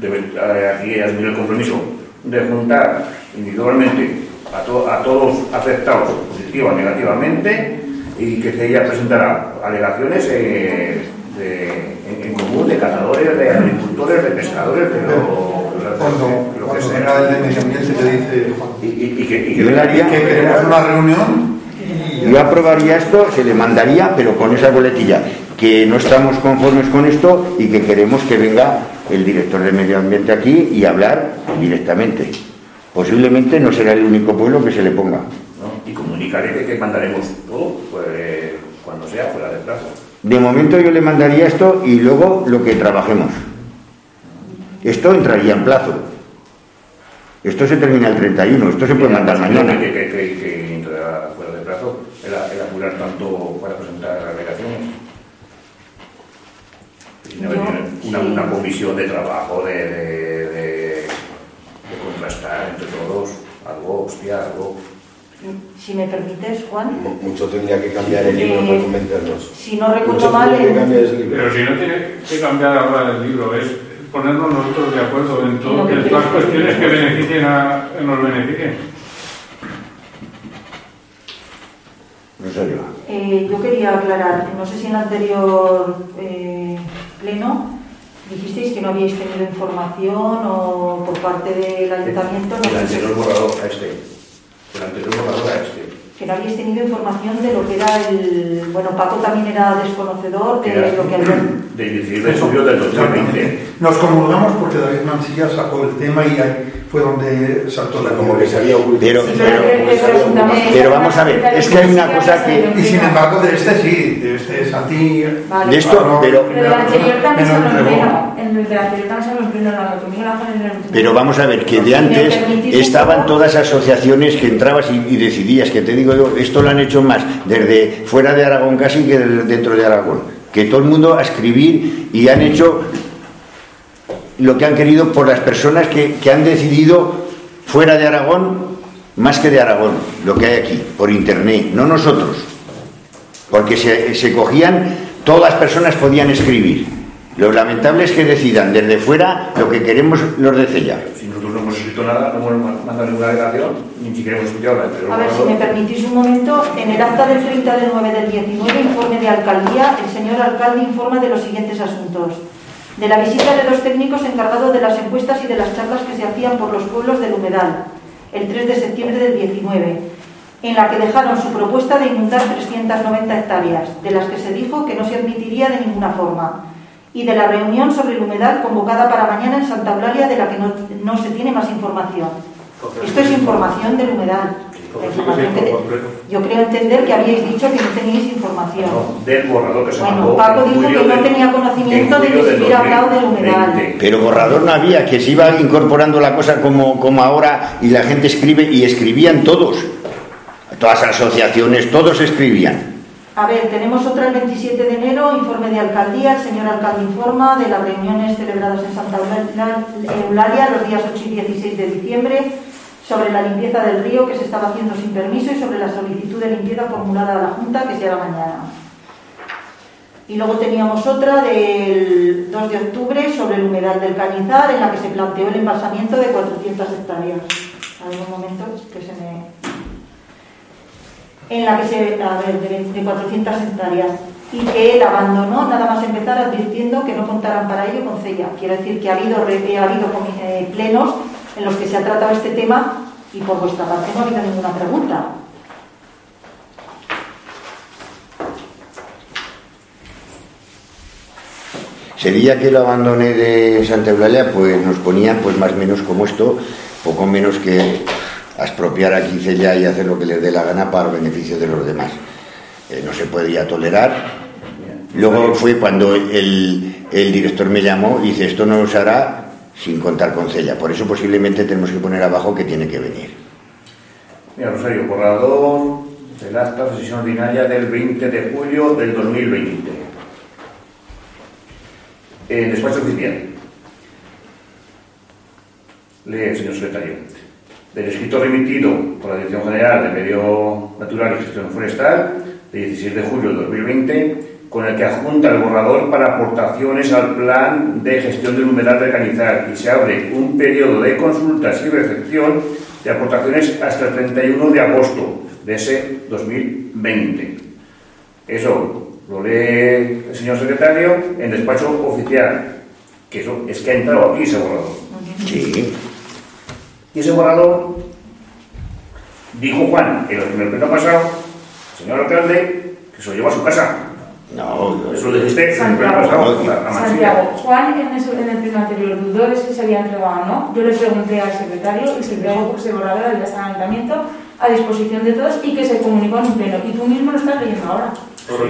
debe eh, aquí asumir el compromiso de juntar individualmente a, to- a todos afectados positiva o negativamente y que Cella presentará alegaciones eh, de- en, en común de cazadores, de agricultores, de pescadores, de lo, de lo- Cuando, lo que cuando sea. venga el de medio ambiente te dice, Y, y- y que, y que Yo le haría- que queremos una reunión Yo aprobaría esto, se le mandaría, pero con esa boletilla, que no estamos conformes con esto y que queremos que venga el director de medio ambiente aquí y hablar directamente. Posiblemente no será el único pueblo que se le ponga. ¿no? y comunicaré que, que mandaremos todo pues, cuando sea fuera de plazo. De momento yo le mandaría esto y luego lo que trabajemos. Esto entraría en plazo. Esto se termina el 31, esto se puede mandar mañana. Que, que, que, que entrará fuera de plazo el, el apurar tanto para presentar Yo, haber una, sí. una comisión de trabajo de, entre todos algo, hostia, algo. Si me permites, Juan, Mucho tendría que cambiar el libro para convencernos. si no recuerdo mal. Pero si no tiene que cambiar ahora el libro, es ponernos nosotros de acuerdo en, todo, todas las cuestiones que beneficien a, nos beneficien. Rosario. Eh, yo quería aclarar, no sé si en el anterior eh, pleno dijisteis que no habíais tenido información o por parte del ayuntamiento, El sé anterior borrador a este. El anterior borrador a este. Que no habíais tenido información de lo que era el... Bueno, Paco también era desconocedor de era lo que 16 de julio del 2020. nos comulgamos porque David Mansilla sacó el tema y ahí fue donde saltó la Como que se había ocultado. Pero- Sí, pero- pero pero vamos a ver, es que hay una cosa que- Y sin embargo, de este sí, de este es a ti. Vale. De esto, no, pero- Pero el Pero vamos a ver, que de antes estaban todas asociaciones que entrabas y, y decidías, que te digo yo, esto lo han hecho más desde fuera de Aragón casi que de- dentro de Aragón. Que todo el mundo a escribir y han hecho lo que han querido por las personas que, que han decidido fuera de Aragón más que de Aragón, lo que hay aquí, por internet, no nosotros. Porque se, se cogían, todas las personas podían escribir. Lo lamentable es que decidan desde fuera lo que queremos los de Cella. Si nosotros no hemos escrito nada, no hemos mandado ninguna alegación, ni siquiera hemos estudiado A ver, si me permitís un momento, en el acta del 30 del 9 del 19, informe de alcaldía, el señor alcalde informa de los siguientes asuntos. De la visita de los técnicos encargados de las encuestas y de las charlas que se hacían por los pueblos del humedal, el 3 de septiembre del 19, en la que dejaron su propuesta de inundar 390 hectáreas, de las que se dijo que no se admitiría de ninguna forma, y de la reunión sobre el humedal convocada para mañana en Santa Eulalia, de la que no, no se tiene más información. Esto es información del humedal. Información que Yo creo entender que habíais dicho que no teníais información. No, del borrador que se Bueno, mandó. Paco dijo que no tenía conocimiento en de que se hubiera hablado del humedal. 2020. Pero borrador no había, que se iba incorporando la cosa como, como ahora y la gente escribe y escribían todos. todas las asociaciones, todos escribían. A ver, tenemos otra el 27 de enero, informe de alcaldía. El señor alcalde informa de las reuniones celebradas en Santa Eula- Eulalia los días 8 y 16 de diciembre sobre la limpieza del río que se estaba haciendo sin permiso y sobre la solicitud de limpieza formulada a la Junta que se hará mañana. Y luego teníamos otra del 2 de octubre sobre el humedal del Cañizar en la que se planteó el embalsamiento de 400 hectáreas. A momento que se me en la que se, a de, de 400 hectáreas, y que él abandonó nada más empezar advirtiendo que no contaran para ello con CELLA. Quiero decir que ha habido, ha habido eh, plenos en los que se ha tratado este tema y por vuestra parte no ha habido ninguna pregunta. Día que lo abandoné de Santa Eulalia, pues nos ponían pues más o menos como esto, poco menos que expropiar aquí Cella y hacer lo que les dé la gana para beneficio de los demás. Eh, no se podía tolerar. Luego fue cuando el, el director me llamó y dice, esto no se hará sin contar con Cella. Por eso posiblemente tenemos que poner abajo que tiene que venir. Mira, Rosario, borrador del acta de sesión ordinaria del 20 de julio del 2020. En despacho oficial. Lee, señor secretario. Del escrito remitido por la Dirección General de Medio Natural y Gestión Forestal, de 16 de julio de 2020, con el que adjunta el borrador para aportaciones al plan de gestión del humedal de Canizar y se abre un periodo de consultas y recepción de aportaciones hasta el 31 de agosto de ese 2020. Eso lo lee el señor secretario en despacho oficial, que eso es que ha entrado aquí ese borrador. Sí. Y ese borrador, dijo Juan en el primer pleno pasado, señor alcalde, que se lo lleva a su casa. No, Eso lo dijiste en el Santiago, pasado. Santiago, Juan en, en el pleno anterior dudó de si se había entregado o no. Yo le pregunté al secretario y se entregó porque ese borrador había estado en el ayuntamiento a disposición de todos y que se comunicó en un pleno. Y tú mismo lo estás leyendo ahora.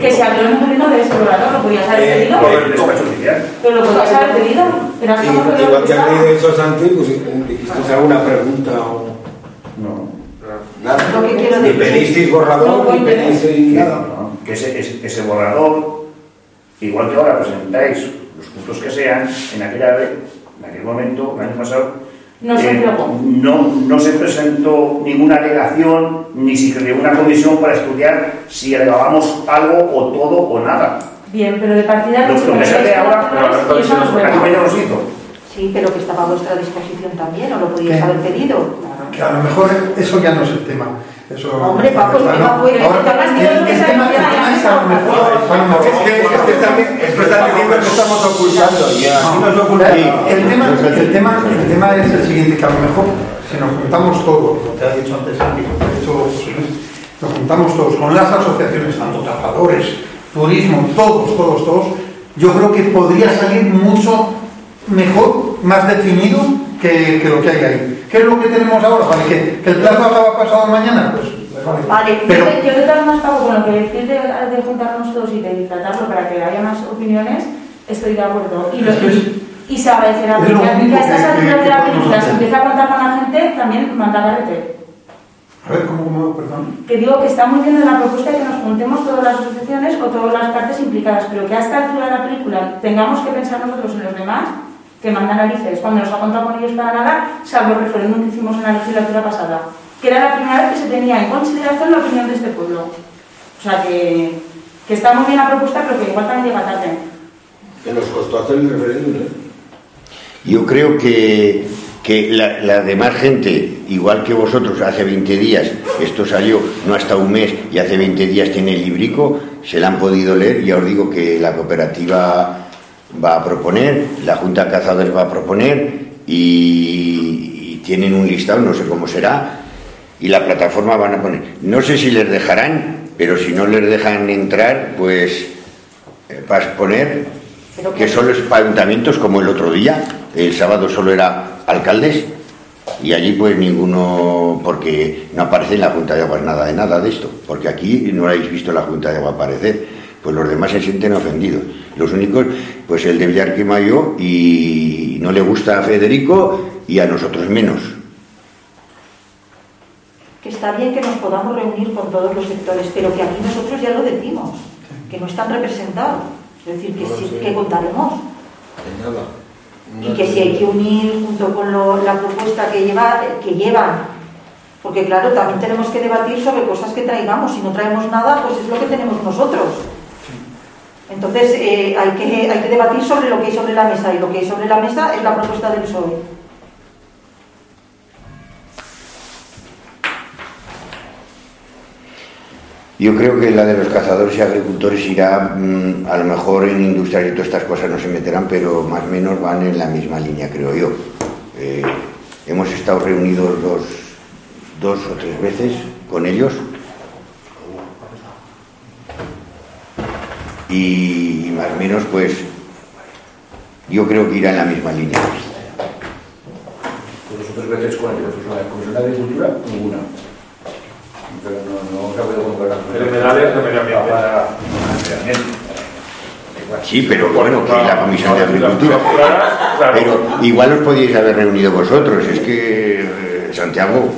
Que se habló en un pleno de ese borrador, lo podías haber Eh, pedido. Oficial. Pero lo podías haber pedido. Pero Sí, ¿cómo que igual que lo han leído eso Santi, pues dijiste alguna pregunta o No. nada. Lo que quiero Ni decir- pedisteis borrador, No, ni pedisteis nada. No, que ese, ese, ese borrador, igual que ahora presentáis los puntos que sean, en aquella vez, en aquel momento, el año pasado, No se eh, no, no se presentó ninguna alegación, ni se creó una comisión para estudiar si alegábamos algo o todo o nada. Bien, pero de partida Lo que me sale ahora, y eso no es aquí bueno. ya los hizo. Sí, pero que estaba a vuestra disposición también, o lo podíais ¿Qué? haber pedido. Que a lo mejor eso ya no es el tema. Eso, Hombre, Paco, no diciendo que estamos ocultando nos ocultan. El tema, el, tema, el tema es el siguiente, que a lo mejor si nos juntamos todos, lo que ha dicho antes Luis, nos juntamos todos con las asociaciones, tanto trabajadores, turismo, todos, todos, todos, yo creo que podría salir mucho mejor, más definido que, que lo que hay ahí. ¿Qué es lo que tenemos ahora? Vale, que, que el plazo acaba pasado mañana, pues pues vale. Vale, Pero, Yo, de todas formas, Paco, con lo que decís de, de juntarnos todos y de tratarlo para que haya más opiniones, estoy de acuerdo. Y, lo, y, y se agradecerá, porque a estas alturas de la película se empieza a contar con la gente, también manda carrete. a ver, ¿cómo, cómo, perdón? Que digo que está muy bien en la propuesta de que nos juntemos todas las asociaciones o todas las partes implicadas, pero que a esta altura de la película tengamos que pensar nosotros en los demás, que mandan narices, cuando nos ha contado con ellos para nada, salvo el referéndum que hicimos en la legislatura pasada, que era la primera vez que se tenía en consideración la opinión de este pueblo. O sea que, que está muy bien la propuesta, pero que igual también llega tarde. Que nos costó hacer el referéndum, ¿eh? Yo creo que, que la, la demás gente, igual que vosotros, hace 20 días, esto salió no hasta un mes y hace 20 días tiene el librico, se la han podido leer. Ya os digo que la cooperativa va a proponer, la Junta de Cazadores va a proponer y, y tienen un listado, no sé cómo será, y la plataforma van a poner. No sé si les dejarán, pero si no les dejan entrar, pues eh, vas a poner que que- solo es para ayuntamientos como el otro día, el sábado solo era alcaldes y allí pues ninguno, porque no aparece en la Junta de Aguas nada de nada de esto, porque aquí no habéis visto la Junta de Agua aparecer, pues los demás se sienten ofendidos. Los únicos, pues el de Villar que Mayo y no le gusta a Federico y a nosotros menos. que está bien que nos podamos reunir con todos los sectores, pero que aquí nosotros ya lo decimos, que no están representados. Es decir, que, sí, que contaremos. Y que si hay que unir junto con lo- la propuesta que, lleva, que llevan, porque claro, también tenemos que debatir sobre cosas que traigamos. Si no traemos nada, pues es lo que tenemos nosotros. Entonces eh, hay, que, hay que debatir sobre lo que hay sobre la mesa y lo que hay sobre la mesa es la propuesta del PSOE. Yo creo que la de los cazadores y agricultores irá, mm, a lo mejor en industrial y todas estas cosas no se meterán, pero más o menos van en la misma línea, creo yo. Eh, hemos estado reunidos dos, dos o tres veces con ellos y más o menos pues yo creo que irá en la misma línea. Tres veces con la Comisión de Agricultura, ninguna. Pero no, no se ha podido comprar El de medio ambiente. Sí, pero bueno, que la Comisión de Agricultura. Pero igual os podíais haber reunido vosotros, es que eh, Santiago,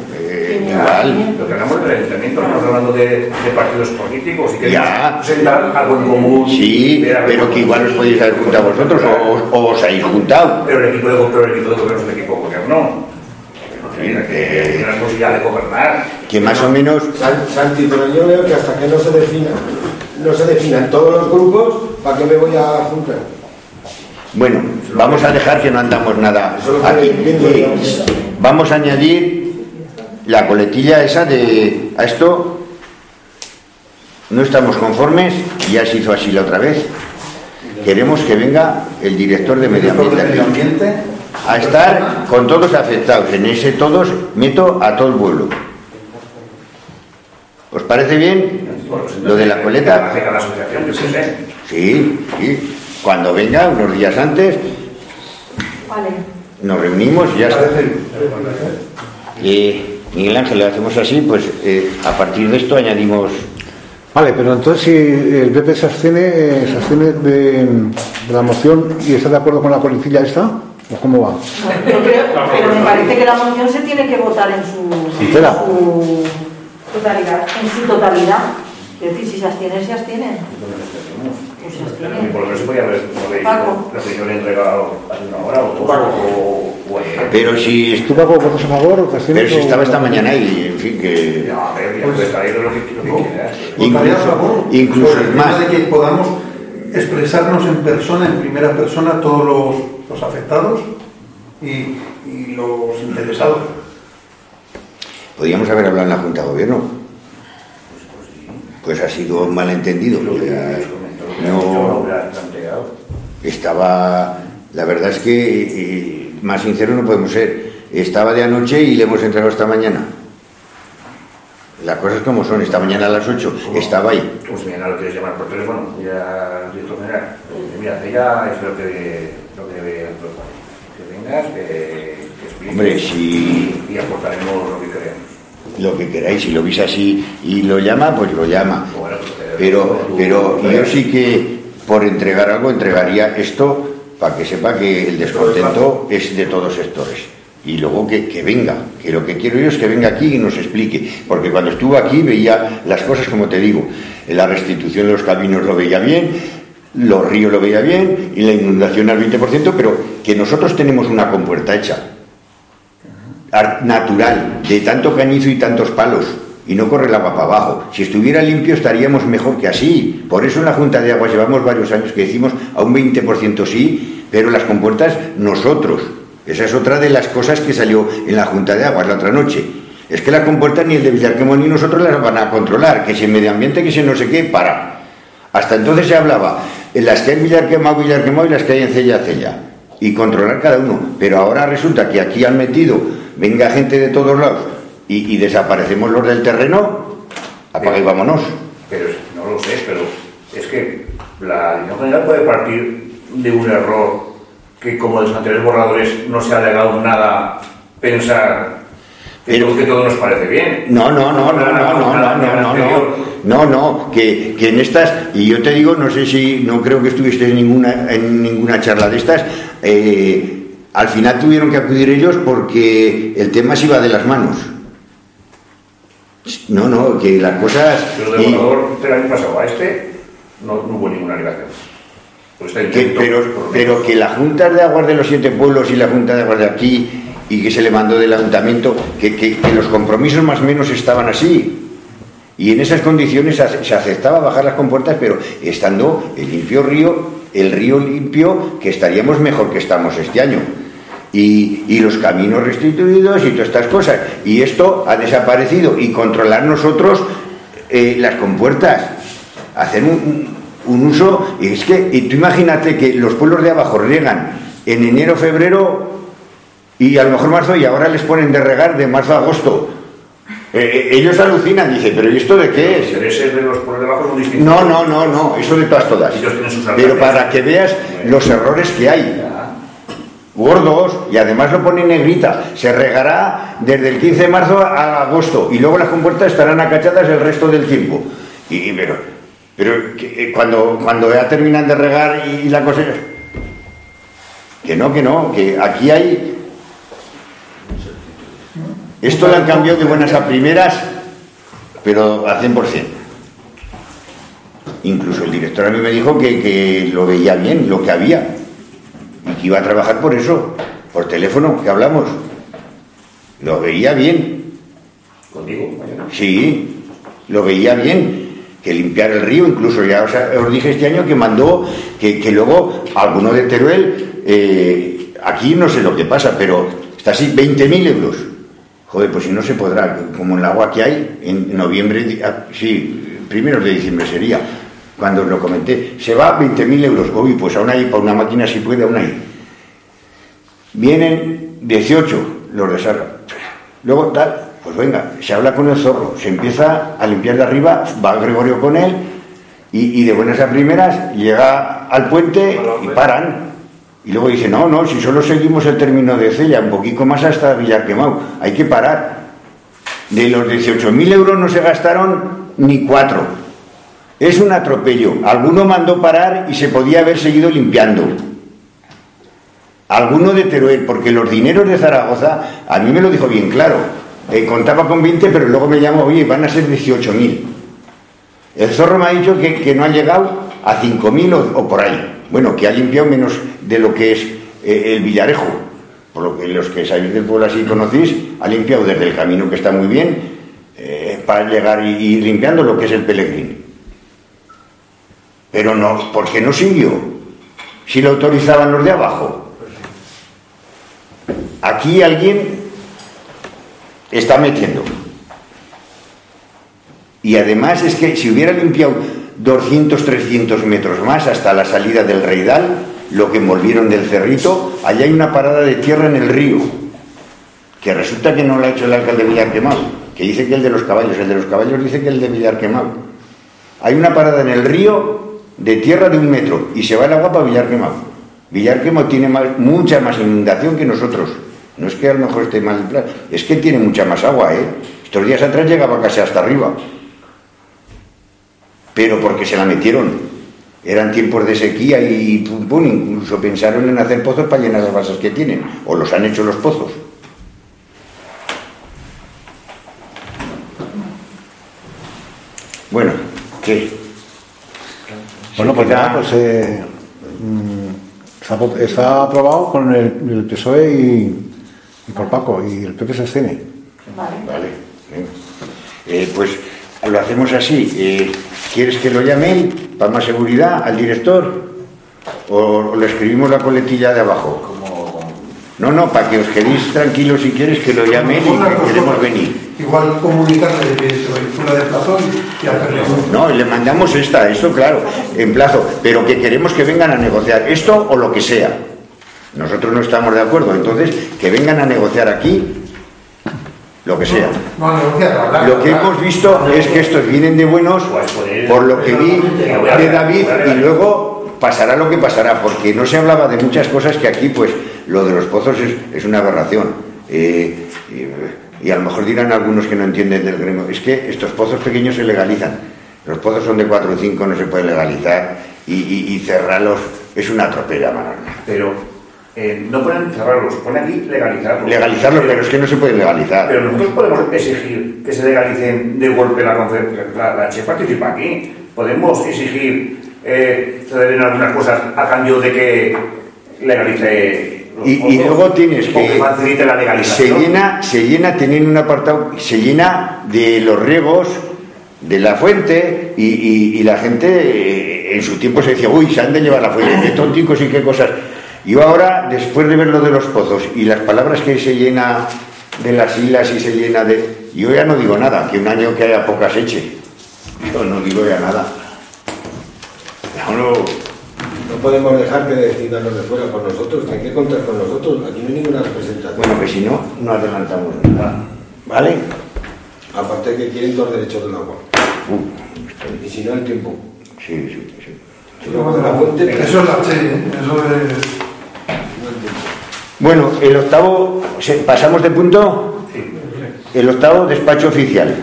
igual. Lo que hablamos del ayuntamiento, no estamos hablando de, de partidos políticos y que Ya. presentar algo en común. Sí, pero que igual os podéis haber juntado vosotros o, o os habéis juntado. Pero el equipo de pero el equipo de gobierno es el equipo de gobierno. Que la posibilidad de gobernar. Que más o menos, San- Santi, pero yo veo que hasta que no se defina, no se definan todos los grupos, ¿para qué me voy a juntar? bueno, vamos a dejar que no andamos nada aquí. Eh, vamos a añadir la coletilla esa de a esto. No estamos conformes, ya se hizo así la otra vez. Queremos que venga el director de medio ambiente aquí. Medio ambiente. a estar con todos afectados. En ese todos meto a todo el pueblo. ¿Os parece bien? Lo de la coleta. Que la asociación, que se sé. Sí, sí. Cuando venga, unos días antes, nos reunimos y ya está. Eh, Miguel Ángel, lo hacemos así, pues eh, a partir de esto añadimos. Vale, pero entonces si el PP se abstiene, eh, se abstiene de, de la moción y está de acuerdo con la coletilla esta, ¿o cómo va? Creo, pero me parece que la moción se tiene que votar en su, en Entera. su, Totalidad. en su totalidad. Es decir, si se abstienen, se abstienen. Pues Y por lo menos se podía haber, he entregado hace una hora o dos, o, o ayer. Pero si, ¿Tú Paco votas a favor o te abstienes? pero si estaba esta mañana y, en fin, que. No, a ver, ya puedes traer lo que, lo que quieras. Favor Incluso el es más. de que podamos expresarnos en persona, en primera persona, todos los, los afectados y, y los interesados. Podríamos haber hablado en la Junta de Gobierno. Pues ha sido un malentendido. Lo que no-. Estaba, la verdad es que eh, más sincero no podemos ser. Estaba de anoche y le hemos entregado esta mañana. Las cosas como son, esta mañana a las 8 estaba ahí. Si mañana lo quieres llamar por teléfono, ya director general. Mira, ella es lo que, lo que debe. Que vengas, que, que expliques Hombre, si y aportaremos lo que creemos. lo que queráis, si lo veis así y lo llama, pues lo llama. Bueno, pues, Pero, pero yo sí que por entregar algo entregaría esto para que sepa que el descontento es de todos sectores. Y luego que, que venga, que lo que quiero yo es que venga aquí y nos explique. Porque cuando estuvo aquí veía las cosas como te digo. La restitución de los caminos lo veía bien, los ríos lo veía bien y la inundación al 20%, pero que nosotros tenemos una compuerta hecha natural, de tanto cañizo y tantos palos, y no corre el agua para abajo. Si estuviera limpio estaríamos mejor que así. Por eso en la Junta de Aguas llevamos varios años que decimos a un 20% sí, pero las compuertas nosotros. Esa es otra de las cosas que salió en la Junta de Aguas la otra noche. Es que las compuertas ni el de Villarquemón ni nosotros las van a controlar, que si el medio ambiente, que si no sé qué, para. Hasta entonces se hablaba en las que hay en Villarquemado, Villarquemado y las que hay en Cella, Cella. Y controlar cada uno. Pero ahora resulta que aquí han metido, venga gente de todos lados y, y desaparecemos los del terreno, apaga y vámonos. Pero no lo sé, pero es que la dirección general puede partir de un error que como de los anteriores borradores no se ha alegado nada pensar Pero- que todo nos parece bien. No, no, no, no, no, no, no, no, no, no, no, no, que, que en estas, y yo te digo, no sé si, no creo que estuviste en ninguna, en ninguna charla de estas, eh, al final tuvieron que acudir ellos porque el tema se iba de las manos. No, no, que las cosas... Pero del y- borrador del año pasado a este no, no hubo ninguna alegación. Pues que- pero, pero que la Junta de Aguas de los Siete Pueblos y la Junta de Aguas de aquí y que se le mandó del ayuntamiento, que, que- que los compromisos más o menos estaban así. Y en esas condiciones se aceptaba bajar las compuertas, pero estando el limpio río, el río limpio, que estaríamos mejor que estamos este año. Y, y los caminos restituidos y todas estas cosas. Y esto ha desaparecido. Y controlar nosotros eh, las compuertas. Hacer un, un- uso. Y es que, y tú imagínate que los pueblos de abajo riegan en enero, febrero y a lo mejor marzo, y ahora les ponen de regar de marzo a agosto. Eh, eh, ellos alucinan, dicen, pero ¿y esto de qué es? intereses de los pueblos de abajo son distintos. No, no, no, no, eso de todas, todas. Ellos tienen sus Pero para que veas los errores que hay. Gordos, y además lo pone negrita. Se regará desde el 15 de marzo a agosto, y luego las compuertas estarán acachadas el resto del tiempo. Y, pero, pero eh, cuando, cuando ya terminan de regar y, la cosa. Que no, que no, que aquí hay. Esto lo han cambiado de buenas a primeras, pero al 100%. Incluso el director a mí me dijo que, que lo veía bien, lo que había, y que iba a trabajar por eso, por teléfono, que hablamos. Lo veía bien, Contigo, mañana. sí, lo veía bien, que limpiar el río, incluso ya os, os dije este año que mandó, que, que luego alguno de Teruel, eh, aquí no sé lo que pasa, pero está así, 20.000 euros. Joder, pues si no se podrá, como el agua que hay, en noviembre, ah, sí, primeros de diciembre sería, cuando lo comenté, se va 20.000 euros, uy, pues aún hay, para una máquina si puede, aún hay. Vienen 18 los de Sarra. Luego tal, pues venga, se habla con el zorro, se empieza a limpiar de arriba, va Gregorio con él y, y de buenas a primeras llega al puente y paran. Y luego dice, no, no, si solo seguimos el término de Cella, un poquito más hasta Villarquemau, hay que parar. De los 18.000 euros no se gastaron ni cuatro. Es un atropello. Alguno mandó parar y se podía haber seguido limpiando. Alguno de Teruel, porque los dineros de Zaragoza, a mí me lo dijo bien claro. Eh, contaba con 20, pero luego me llamó, oye, van a ser 18.000. El zorro me ha dicho que, que no ha llegado a 5.000 o, o por ahí. Bueno, que ha limpiado menos de lo que es eh, el Villarejo. Por lo que los que sabéis del pueblo así conocéis, ha limpiado desde el camino que está muy bien, eh, para llegar y, limpiando lo que es el Pelegrín. Pero no, ¿por qué no siguió? Si lo autorizaban los de abajo. Aquí alguien está metiendo. Y además es que si hubiera limpiado 200, 300 metros más hasta la salida del Reidal, lo que envolvieron del cerrito, allá hay una parada de tierra en el río, que resulta que no lo ha hecho el alcalde de Villarquemado, que dice que el de los caballos, el de los caballos dice que el de Villarquemado. Hay una parada en el río de tierra de un metro y se va el agua para Villarquemado. Villarquemado tiene más- mucha más inundación que nosotros. No es que a lo mejor esté mal el plan, es que tiene mucha más agua, ¿eh? Estos días atrás llegaba casi hasta arriba. Pero porque se la metieron. Eran tiempos de sequía y pum, pum, incluso pensaron en hacer pozos para llenar las basas que tienen. O los han hecho los pozos. Bueno, ¿qué? Bueno, pues nada, pues eh, mm, está, apro- está aprobado con el, el PSOE y, y por Paco, y el PP se abstiene. Vale. Vale. venga. Eh, pues lo hacemos así. Eh, ¿Quieres que lo llame para más seguridad al director? ¿O, o le escribimos la coletilla de abajo? No, no, para que os quedéis tranquilos si quieres que lo llame y que cosa, queremos venir. Igual comunicarle que fuera de plazo y hacerle un... No, le mandamos esta, esto claro, en plazo, pero que queremos que vengan a negociar esto o lo que sea. Nosotros no estamos de acuerdo, entonces que vengan a negociar aquí lo que sea. No, a negociar, a hablar. Lo que hemos visto es que estos vienen de buenos Pues, pues, por lo que vi exactamente. de David y luego pasará lo que pasará, porque no se hablaba de muchas cosas que aquí, pues lo de los pozos es, es una aberración. Eh, y, y a lo mejor dirán algunos que no entienden del gremio, es que estos pozos pequeños se legalizan. Los pozos son de 4 o 5, no se puede legalizar y, y- y cerrarlos es una atropella, Manolo. Pero eh, no ponen cerrarlos, pone aquí legalizarlos. Legalizarlos, pero es que no se puede legalizar. Pero nosotros podemos exigir que se legalicen de golpe la conferencia. La, la Che participa aquí. Podemos exigir eh, en algunas cosas a cambio de que legalice. Y, luego tienes que facilite la se llena, se llena, tienen un apartado, se llena de los riegos de la fuente y, y- y la gente eh, en su tiempo se decía, uy, se han de llevar la fuente, qué tonticos y qué cosas. Yo ahora, después de ver lo de los pozos y las palabras que se llena de las islas y se llena de... Yo ya no digo nada, que un año que haya poca seche. Yo no digo ya nada. No- No podemos dejar que decidan los de fuera por nosotros, que hay que contar con nosotros. Aquí no hay ninguna representación. bueno, que si no, no adelantamos nada. ¿Vale? Aparte que quieren todos los derechos del agua. Uh, Y si no, el tiempo. sí, sí, sí. No, la fuente, Eso es la Che, ¿eh? eso es... no el tiempo. Bueno, el octavo, ¿se- ¿pasamos de punto? El octavo, despacho oficial.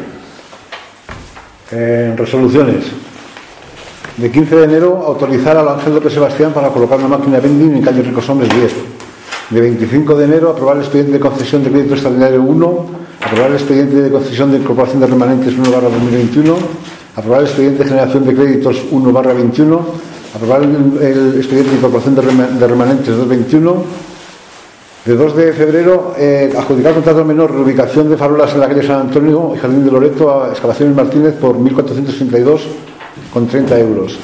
En resoluciones. De 15 de enero, autorizar al Ángel López Sebastián para colocar una máquina vending en calle Ricos Hombres 10. De 25 de enero, aprobar el expediente de concesión de crédito extraordinario 1, aprobar el expediente de concesión de incorporación de remanentes 1 barra 2021, aprobar el expediente de generación de créditos 1 barra 21, aprobar el, el expediente de incorporación de, rema- de remanentes 221, de 2 de febrero, eh, adjudicar contrato menor, reubicación de farolas en la calle San Antonio y Jardín de Loreto a Excavaciones Martínez por 1.462 con 30 euros.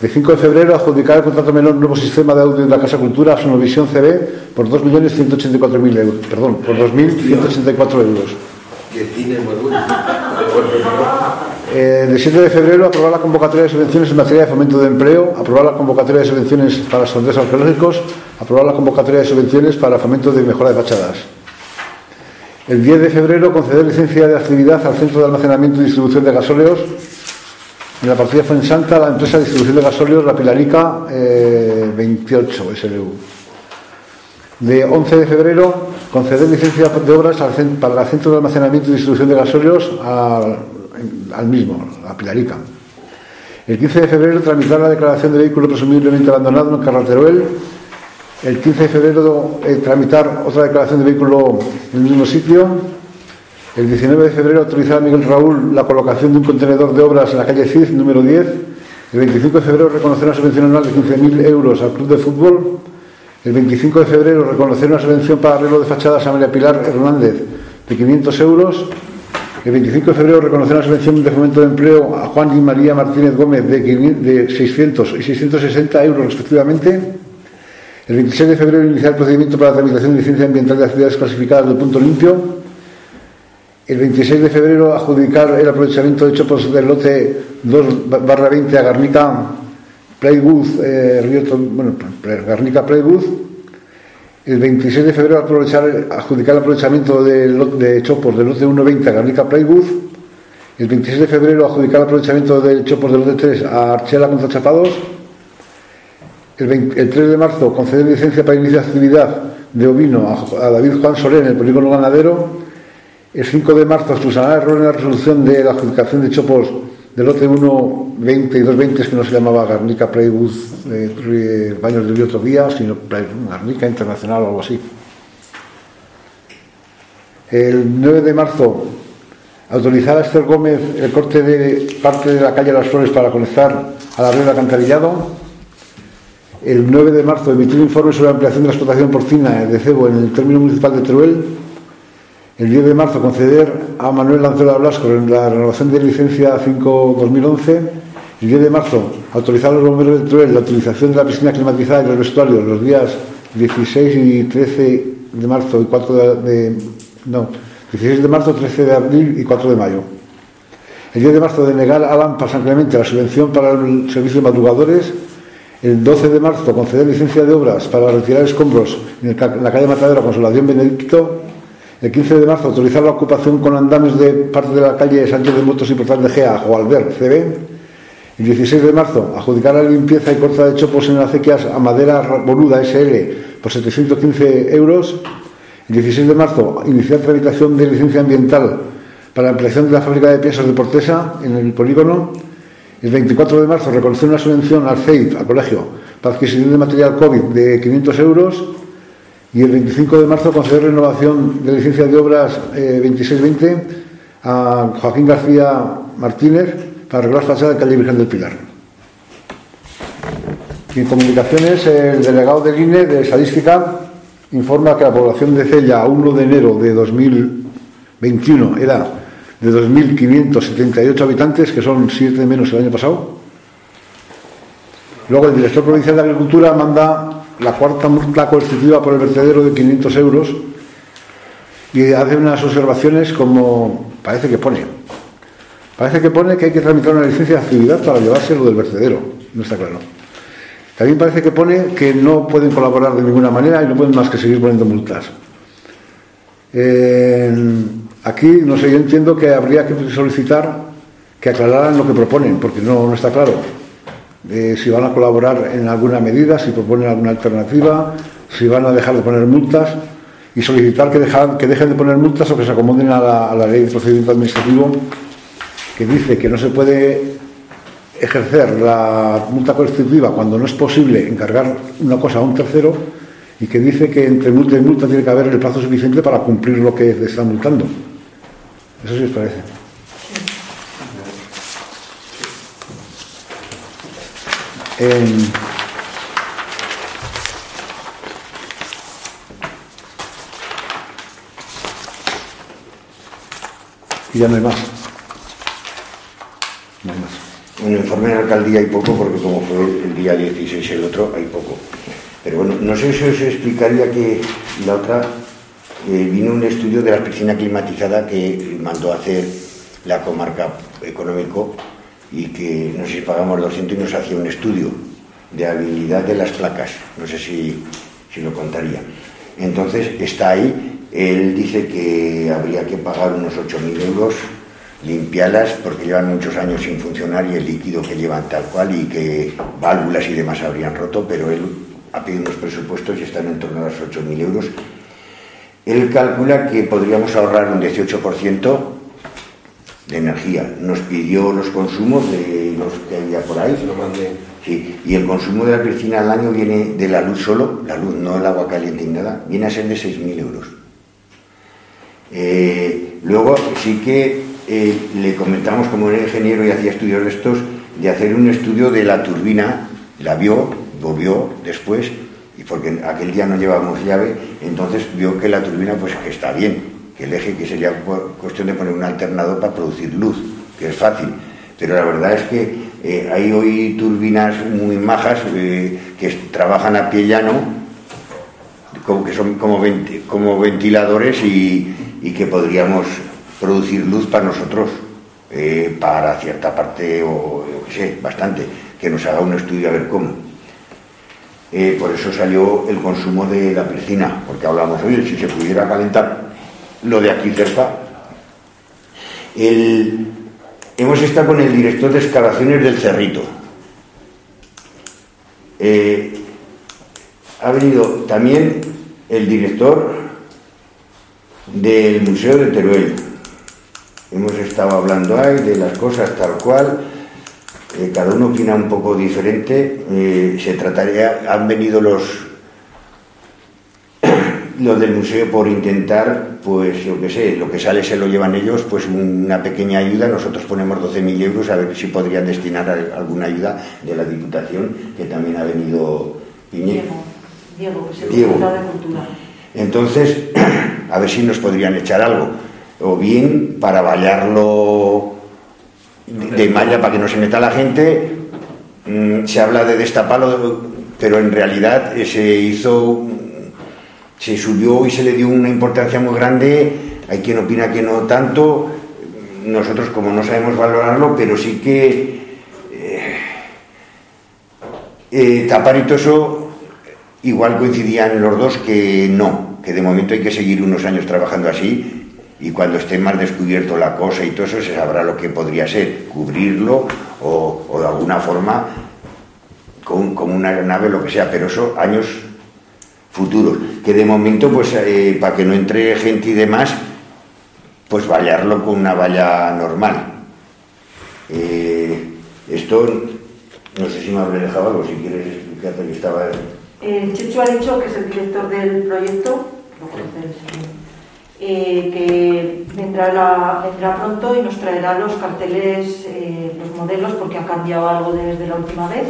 De 5 de febrero, adjudicar el contrato menor nuevo sistema de audio de la Casa Cultura a Sonovisión CB por 2.184.000 euros, perdón, por 2.184 euros. Eh, de 7 de febrero, aprobar la convocatoria de subvenciones en materia de fomento de empleo, aprobar la convocatoria de subvenciones para sondeos arqueológicos, aprobar la convocatoria de subvenciones para fomento de mejora de fachadas. El 10 de febrero, conceder licencia de actividad al Centro de Almacenamiento y Distribución de Gasóleos. En la partida Fuensanta, la empresa de distribución de gasóleos, la Pilarica eh, 28 SLU. De 11 de febrero, conceder licencia de obras para el Centro de Almacenamiento y Distribución de Gasóleos al, mismo, a Pilarica. El 15 de febrero, tramitar la declaración de vehículo presumiblemente abandonado en Carrateruel. El 15 de febrero, eh, tramitar otra declaración de vehículo en el mismo sitio. El 19 de febrero, autorizar a Miguel Raúl la colocación de un contenedor de obras en la calle Cid, número 10. El 25 de febrero, reconocer una subvención anual de 15.000 euros al Club de Fútbol. El 25 de febrero, reconocer una subvención para arreglo de fachadas a María Pilar Hernández de 500 euros. El 25 de febrero, reconocer una subvención de fomento de empleo a Juan y María Martínez Gómez de, 500 de 600 y 660 euros respectivamente. El 26 de febrero, iniciar el procedimiento para la tramitación de licencia ambiental de actividades clasificadas del punto limpio. El 26 de febrero, adjudicar el aprovechamiento de chopos del lote 2 barra 20 a Garnica Playwood, eh, bueno, Garnica Playwood. El 26 de febrero, aprovechar, adjudicar el aprovechamiento de, lot- de chopos del lote 1.20 a Garnica Playwood. El 26 de febrero, adjudicar el aprovechamiento de chopos del lote 3 a Archela contra Chapados. El, 20 el 3 de marzo, conceder licencia para iniciar actividad de ovino a, a David Juan Soler en el polígono ganadero. El 5 de marzo, subsanar error en la resolución de la adjudicación de chopos del lote 1, 20 y 220, que no se llamaba Garnica Playwood eh, Baños del Río Tobía, sino Garnica Internacional o algo así. El 9 de marzo, autorizar a Esther Gómez el corte de parte de la calle Las Flores para conectar a la red de alcantarillado. El 9 de marzo, emitir informe sobre la ampliación de la explotación porcina de cebo en el término municipal de Teruel. El 10 de marzo, conceder a Manuel Lancela Blasco la renovación de licencia 5-2011. El 10 de marzo, autorizar a los bomberos de la utilización de la piscina climatizada y del vestuario los días 16 y 13 de marzo y 4 de, no, 16 de marzo, 13 de abril y 4 de mayo. El 10 de marzo, denegar a Lampa San Clemente la subvención para el servicio de madrugadores. El 12 de marzo, conceder licencia de obras para retirar escombros en, el en la calle Matadero Consolación Benedicto. El 15 de marzo, autorizar la ocupación con andames de parte de la calle Sánchez de Motos y Portal de Gea o Albert CB. El 16 de marzo, adjudicar la limpieza y corta de chopos en acequias a Madera Boluda SL por 715 euros. El 16 de marzo, iniciar tramitación de licencia ambiental para la ampliación de la fábrica de piezas de Portesa en el polígono. El 24 de marzo, reconocer una subvención al CEIP, al colegio, para adquisición de material COVID de 500 euros. Y el 25 de marzo conceder renovación de licencia de obras eh, 2620 a Joaquín García Martínez para arreglar fachada de calle Virgen del Pilar. Y en comunicaciones, el delegado del INE de Estadística informa que la población de Cella a 1 de enero de 2021 era de 2.578 habitantes, que son 7 menos el año pasado. Luego el director provincial de Agricultura manda la cuarta multa coercitiva por el vertedero de 500 euros y hace unas observaciones como parece que pone. Parece que pone que hay que tramitar una licencia de actividad para llevarse lo del vertedero. No está claro. También parece que pone que no pueden colaborar de ninguna manera y no pueden más que seguir poniendo multas. Aquí, no sé, yo entiendo que habría que solicitar que aclararan lo que proponen, porque no, no está claro. Eh, si van a colaborar en alguna medida, si proponen alguna alternativa, si van a dejar de poner multas y solicitar que, dejan, que dejen de poner multas o que se acomoden a la, a la ley de procedimiento administrativo que dice que no se puede ejercer la multa coercitiva cuando no es posible encargar una cosa a un tercero y que dice que entre multa y multa tiene que haber el plazo suficiente para cumplir lo que le están multando. Eso sí os parece. Y ya no hay más. No hay más. En el informe de alcaldía hay poco, porque como fue el día 16 el otro, hay poco. Pero bueno, no sé si os explicaría que la otra vino un estudio de la piscina climatizada que mandó a hacer la comarca económico y que no sé si pagamos 200 y nos hacía un estudio de habilidad de las placas. No sé si, si lo contaría. Entonces está ahí. Él dice que habría que pagar unos 8.000 euros limpiarlas porque llevan muchos años sin funcionar y el líquido que llevan tal cual y que válvulas y demás habrían roto, pero él ha pedido unos presupuestos y están en torno a los 8.000 euros. Él calcula que podríamos ahorrar un 18% de energía. Nos pidió los consumos de los que había por ahí. Lo mandé. Sí, y el consumo de la piscina al año viene de la luz solo, la luz, no el agua caliente ni nada, viene a ser de 6.000 euros. Eh, luego sí que eh, le comentamos, como era ingeniero y hacía estudios de estos, de hacer un estudio de la turbina, la vio, volvió después, y porque aquel día no llevábamos llave, entonces vio que la turbina pues que está bien, el eje que sería cu- cuestión de poner un alternador para producir luz, que es fácil. Pero la verdad es que eh, hay hoy turbinas muy majas eh, que trabajan a pie llano, que son como, como ventiladores y, que podríamos producir luz para nosotros, eh, para cierta parte, o qué sé, bastante, que nos haga un estudio a ver cómo. Por eso salió el consumo de la piscina, porque hablamos, oye, si se pudiera calentar lo de aquí cerca. Hemos estado con el director de excavaciones del Cerrito. Eh, ha venido también el director del Museo de Teruel. Hemos estado hablando ahí de las cosas tal cual. Eh, cada uno opina un poco diferente. Eh, se trataría, han venido los los del museo por intentar, pues yo qué sé, lo que sale se lo llevan ellos, pues una pequeña ayuda. Nosotros ponemos 12.000 euros a ver si podrían destinar a- alguna ayuda de la Diputación, que también ha venido Piñe. Diego, Diego, que es el Diego. de Cultura. Entonces, a ver si nos podrían echar algo. O bien para vallarlo de, de malla para que no se meta la gente. Mm, se habla de destaparlo, pero en realidad eh, se hizo, se subió y se le dio una importancia muy grande. Hay quien opina que no tanto. Nosotros, como no sabemos valorarlo, pero sí que eh, eh, tapar y todo eso igual coincidían los dos que no, que de momento hay que seguir unos años trabajando así y cuando esté más descubierto la cosa y todo eso se sabrá lo que podría ser, cubrirlo o, de alguna forma con, como una nave, lo que sea, pero eso años futuros, que de momento pues eh, para que no entre gente y demás, pues vallarlo con una valla normal. Eh, esto, no sé si me habré dejado algo, si quieres explicarte que estaba El Chechu ha dicho que es el director del proyecto, conoce eh, que vendrá, la- vendrá pronto y nos traerá los carteles, eh, los modelos, porque han cambiado algo desde la última vez,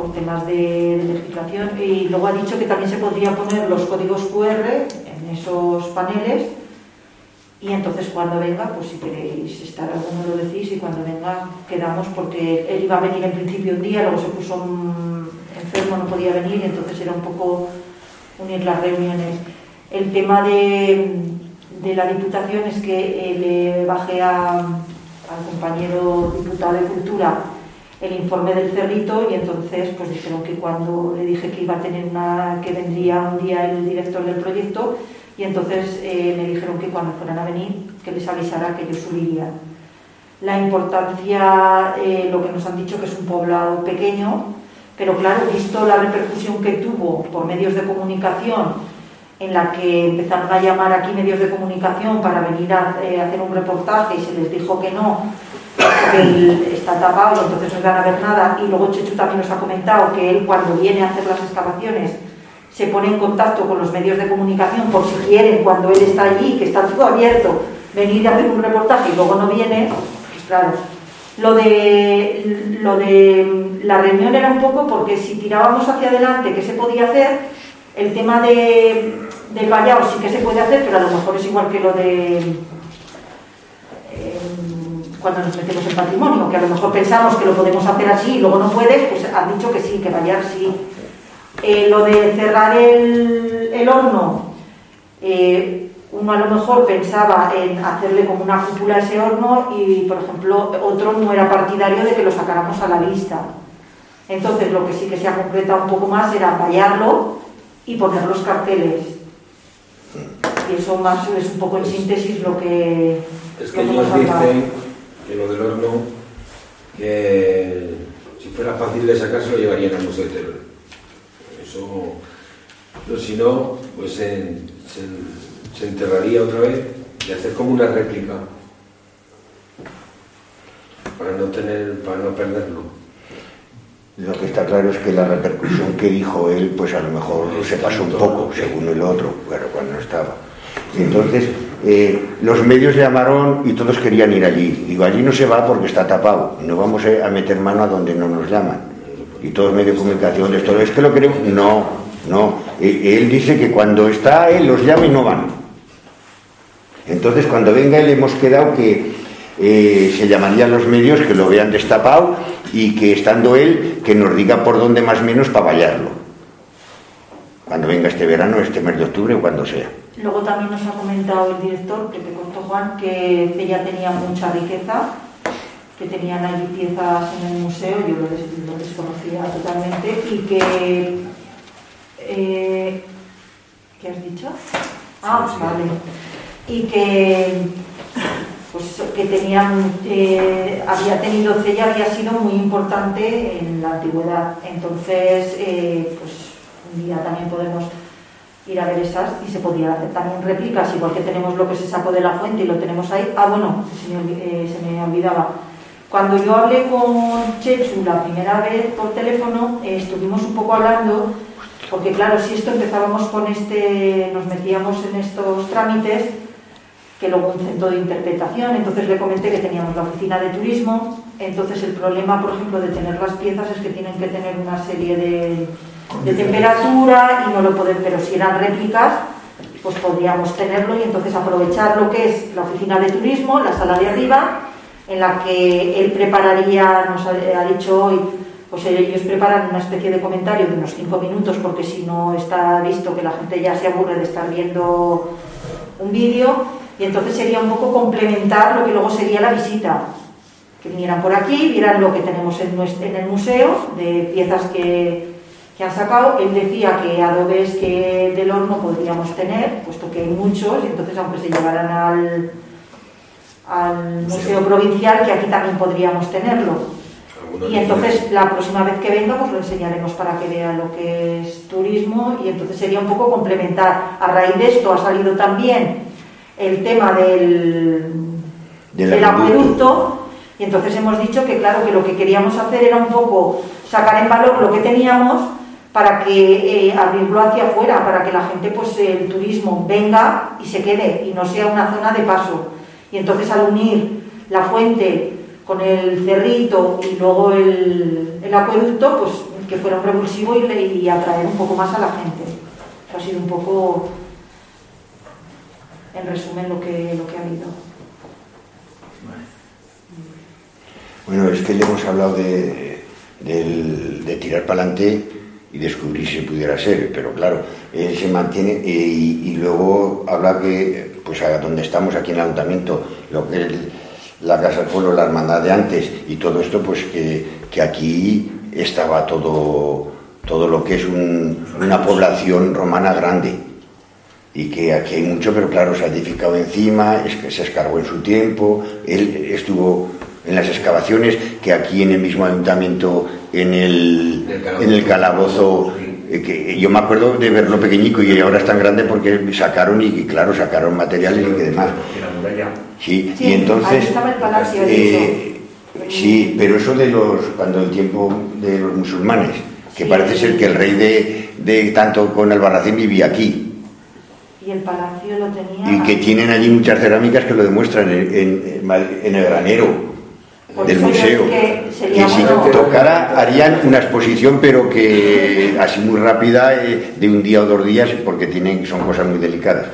por temas de, legislación. Y luego ha dicho que también se podría poner los códigos QR en esos paneles. Y entonces cuando venga, pues si queréis estar alguno lo decís y cuando venga quedamos porque él iba a venir en principio un día, luego se puso mm, enfermo, no podía venir entonces era un poco unir las reuniones. El tema de, de la Diputación es que eh, le bajé a- al compañero diputado de Cultura el informe del cerrito y entonces pues dijeron que cuando le dije que iba a tener una, que vendría un día el director del proyecto y entonces eh, me dijeron que cuando fueran a venir que les avisara que ellos subirían. La importancia, eh, lo que nos han dicho que es un poblado pequeño, pero claro, visto la repercusión que tuvo por medios de comunicación, en la que empezaron a llamar aquí medios de comunicación para venir a eh, hacer un reportaje y se les dijo que no, él está tapado, entonces no van a ver nada. Y luego Chechu también nos ha comentado que él cuando viene a hacer las excavaciones se pone en contacto con los medios de comunicación por si quieren, cuando él está allí, que está todo abierto, venir a hacer un reportaje y luego no viene, pues claro. Lo de, lo de la reunión era un poco porque si tirábamos hacia adelante, ¿qué se podía hacer? El tema de, del vallado sí que se puede hacer, pero a lo mejor es igual que lo de cuando nos metemos en patrimonio, que a lo mejor pensamos que lo podemos hacer así y luego no puedes, pues han dicho que sí, que vallar sí. Eh, lo de cerrar el, el horno, eh, uno a lo mejor pensaba en hacerle como una cúpula a ese horno y, por ejemplo, otro no era partidario de que lo sacáramos a la vista. Entonces, lo que sí que se ha concretado un poco más era vallarlo y poner los carteles. Y eso más es un poco en síntesis lo que, Es que lo que ellos dicen lo del horno, que si fuera fácil de sacar se lo llevarían al Museo de Teruel. Eso, pero si no, pues se, se- se enterraría otra vez y hacer como una réplica para no tener, para no perderlo. Lo que está claro es que la repercusión que dijo él, pues a lo mejor se pasó un poco, según el otro, pero cuando estaba. Y entonces, eh, los medios llamaron y todos querían ir allí. Digo, allí no se va porque está tapado. No vamos a meter mano a donde no nos llaman. Y todos medios de comunicación, de esto, es que lo queremos. No, no. Eh, Él dice que cuando está él, los llama y no van. Entonces, cuando venga él, hemos quedado que eh, se llamarían los medios que lo vean destapado y que estando él, que nos diga por dónde más menos para vallarlo. Cuando venga este verano, este mes de octubre o cuando sea. Luego también nos ha comentado el director, que te contó Juan, que ella tenía mucha riqueza, que tenían allí piezas en el museo, yo lo, des- lo desconocía totalmente, y que... eh, ¿Qué has dicho? Ah, vale. Y que, pues que tenían, eh, había tenido, ella había sido muy importante en la antigüedad. Entonces, eh, pues un día también podemos ir a ver esas y se podía hacer también réplicas, igual que tenemos lo que se sacó de la fuente y lo tenemos ahí. Ah, bueno, se me, eh, olvidaba. Cuando yo hablé con Chechu la primera vez por teléfono, eh, estuvimos un poco hablando, porque claro, si esto empezábamos con este, nos metíamos en estos trámites, que luego un centro de interpretación, entonces le comenté que teníamos la oficina de turismo, entonces el problema, por ejemplo, de tener las piezas es que tienen que tener una serie de, de temperatura y no lo pueden, pero si eran réplicas, pues podríamos tenerlo y entonces aprovechar lo que es la oficina de turismo, la sala de arriba, en la que él prepararía, nos ha, dicho hoy, pues ellos preparan una especie de comentario de unos cinco minutos, porque si no está visto que la gente ya se aburre de estar viendo un vídeo, y entonces sería un poco complementar lo que luego sería la visita. Que vinieran por aquí, vieran lo que tenemos en el museo, de piezas que, que han sacado. Él decía que adobes que del horno podríamos tener, puesto que hay muchos, y entonces aunque se llevaran al, al museo provincial, que aquí también podríamos tenerlo. Y entonces la próxima vez que venga pues lo enseñaremos para que vea lo que es turismo y entonces sería un poco complementar. A raíz de esto ha salido también el tema del, Del del acueducto y entonces hemos dicho que claro que lo que queríamos hacer era un poco sacar en valor lo que teníamos para que eh, abrirlo hacia afuera, para que la gente, pues el turismo venga y se quede y no sea una zona de paso. Y entonces al unir la fuente con el cerrito y luego el, el acueducto, pues que fuera un revulsivo y, atraer un poco más a la gente. Eso ha sido un poco, en resumen, lo que, lo que ha habido. Bueno, es que le hemos hablado de, de, de tirar para adelante y descubrir si pudiera ser, pero claro, él se mantiene y, y, luego habla que, pues a donde estamos aquí en el ayuntamiento, lo que es la Casa del Pueblo, la hermandad de antes y todo esto, pues que, que aquí estaba todo, todo lo que es un, una población romana grande y que aquí hay mucho, pero claro, se ha edificado encima, es que se escargó en su tiempo, él estuvo en las excavaciones que aquí en el mismo ayuntamiento en el, en el calabozo eh, que yo me acuerdo de verlo pequeñico y ahora es tan grande porque sacaron y, y claro sacaron materiales y que demás. Sí, Sí, y entonces ahí estaba el palacio, de eh, sí pero eso de los cuando el tiempo de los musulmanes que Sí. parece ser que el rey de, de tanto con Albarracín vivía aquí. Y el palacio lo tenía. y que tienen allí muchas cerámicas que lo demuestran en, en- en el granero del museo. Que si tocara harían una exposición, pero que así muy rápida, eh, de un día o dos días, porque tienen, son cosas muy delicadas.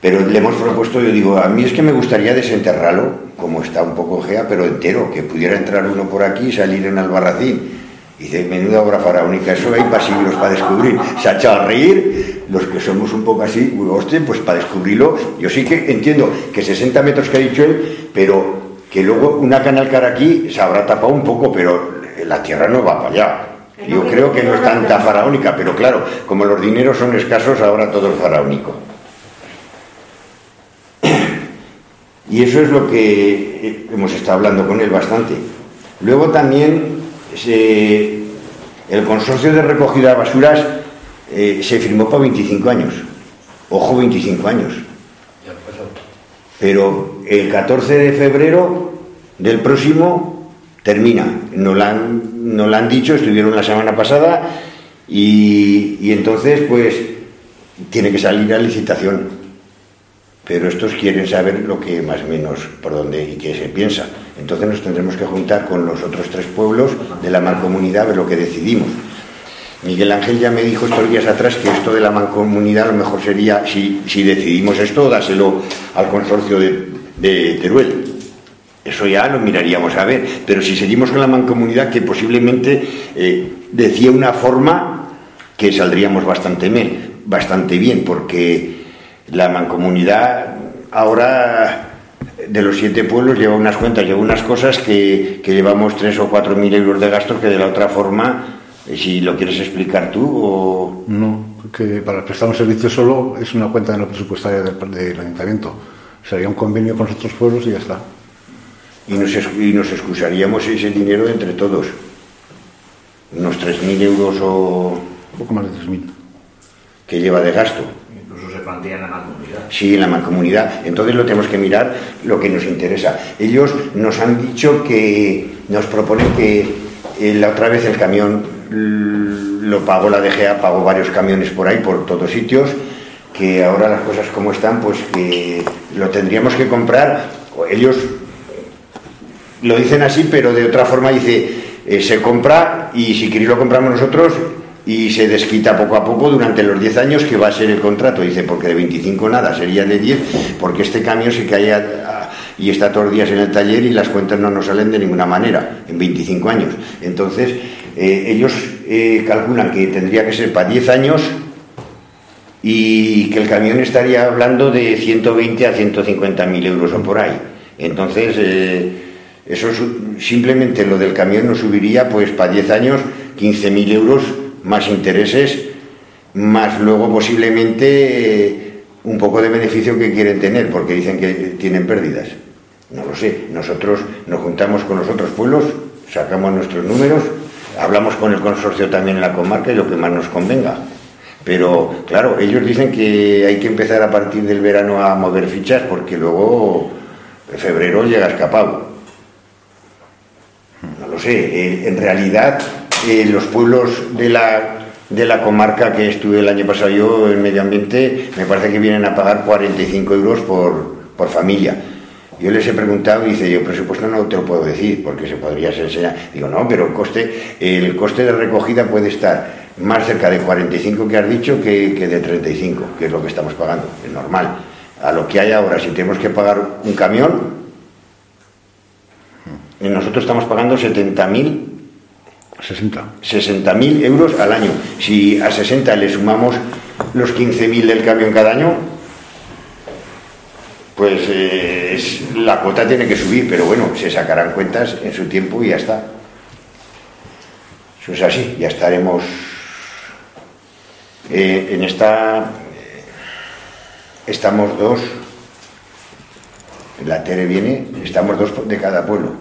Pero le hemos propuesto, yo digo, a mí es que me gustaría desenterrarlo, como está un poco gea, pero entero, que pudiera entrar uno por aquí y salir en Albarracín. Y dice, menuda obra faraónica, eso hay para siglos para descubrir. Se ha echado a reír, los que somos un poco así, hostia, pues para descubrirlo, yo sí que entiendo que 60 metros que ha dicho él, pero que luego una canal cara aquí se habrá tapado un poco, pero la tierra no va para allá. Yo creo que no es tanta faraónica, pero claro, como los dineros son escasos, ahora todo es faraónico. Y eso es lo que hemos estado hablando con él bastante. Luego también se- el consorcio de recogida de basuras eh, se firmó para 25 años. Ojo, 25 años. Pero el 14 de febrero del próximo termina. Nos lo han, han dicho, estuvieron la semana pasada y, y entonces pues tiene que salir a licitación. Pero estos quieren saber lo que más o menos por dónde y qué se piensa. Entonces nos tendremos que juntar con los otros tres pueblos de la mancomunidad a ver lo que decidimos. Miguel Ángel ya me dijo estos días atrás que esto de la mancomunidad lo mejor sería, si, si decidimos esto, dáselo al consorcio de, Teruel. Eso ya lo miraríamos a ver. Pero si seguimos con la mancomunidad, que posiblemente eh, decía una forma que saldríamos bastante bien, bastante bien, porque la mancomunidad ahora de los siete pueblos lleva unas cuentas, lleva unas cosas que, que llevamos tres o cuatro mil euros de gastos que de la otra forma, si lo quieres explicar tú o... No, que para prestar un servicio solo es una cuenta no presupuestaria del, del ayuntamiento. Sería un convenio con los otros pueblos y ya está. y nos, y nos excusaríamos ese dinero entre todos. Unos 3.000 euros o Un poco más de 3.000. que lleva de gasto. Incluso se plantea en la mancomunidad. Sí, en la mancomunidad. Entonces lo tenemos que mirar lo que nos interesa. Ellos nos han dicho que nos proponen que la otra vez el camión lo pagó la DGA, pagó varios camiones por ahí, por todos sitios, que ahora las cosas como están, pues que lo tendríamos que comprar. Ellos lo dicen así, pero de otra forma dice, eh, se compra y si queréis lo compramos nosotros y se desquita poco a poco durante los 10 años que va a ser el contrato. Dice, porque de 25 nada, sería de 10, porque este camión se cae a- a- y está todos los días en el taller y las cuentas no nos salen de ninguna manera, en 25 años. Entonces, eh, ellos eh, calculan que tendría que ser para 10 años y que el camión estaría hablando de 120 a 150 mil euros o por ahí. Entonces, eh, eso simplemente lo del camión nos subiría pues para 10 años 15 mil euros más intereses, más luego posiblemente un poco de beneficio que quieren tener, porque dicen que tienen pérdidas. No lo sé, nosotros nos juntamos con los otros pueblos, sacamos nuestros números, hablamos con el consorcio también en la comarca y lo que más nos convenga. Pero claro, ellos dicen que hay que empezar a partir del verano a mover fichas porque luego en febrero llega escapado. No lo sé, eh, en realidad eh, los pueblos de la de la comarca que estuve el año pasado yo en medio ambiente, me parece que vienen a pagar 45 euros por, por familia. Yo les he preguntado y dice, yo presupuesto no te lo puedo decir porque se podría enseñar. Digo, no, pero el coste, el coste de recogida puede estar más cerca de 45 que has dicho que, que de 35, que es lo que estamos pagando, es normal. A lo que hay ahora, si tenemos que pagar un camión, nosotros estamos pagando 70.000 60. 60.000 euros al año. Si a 60 le sumamos los 15.000 del camión cada año, pues eh, la cuota tiene que subir, pero bueno, se sacarán cuentas en su tiempo y ya está. Eso es así, ya estaremos eh, en esta... eh, estamos dos, la Tere viene, estamos dos de cada pueblo.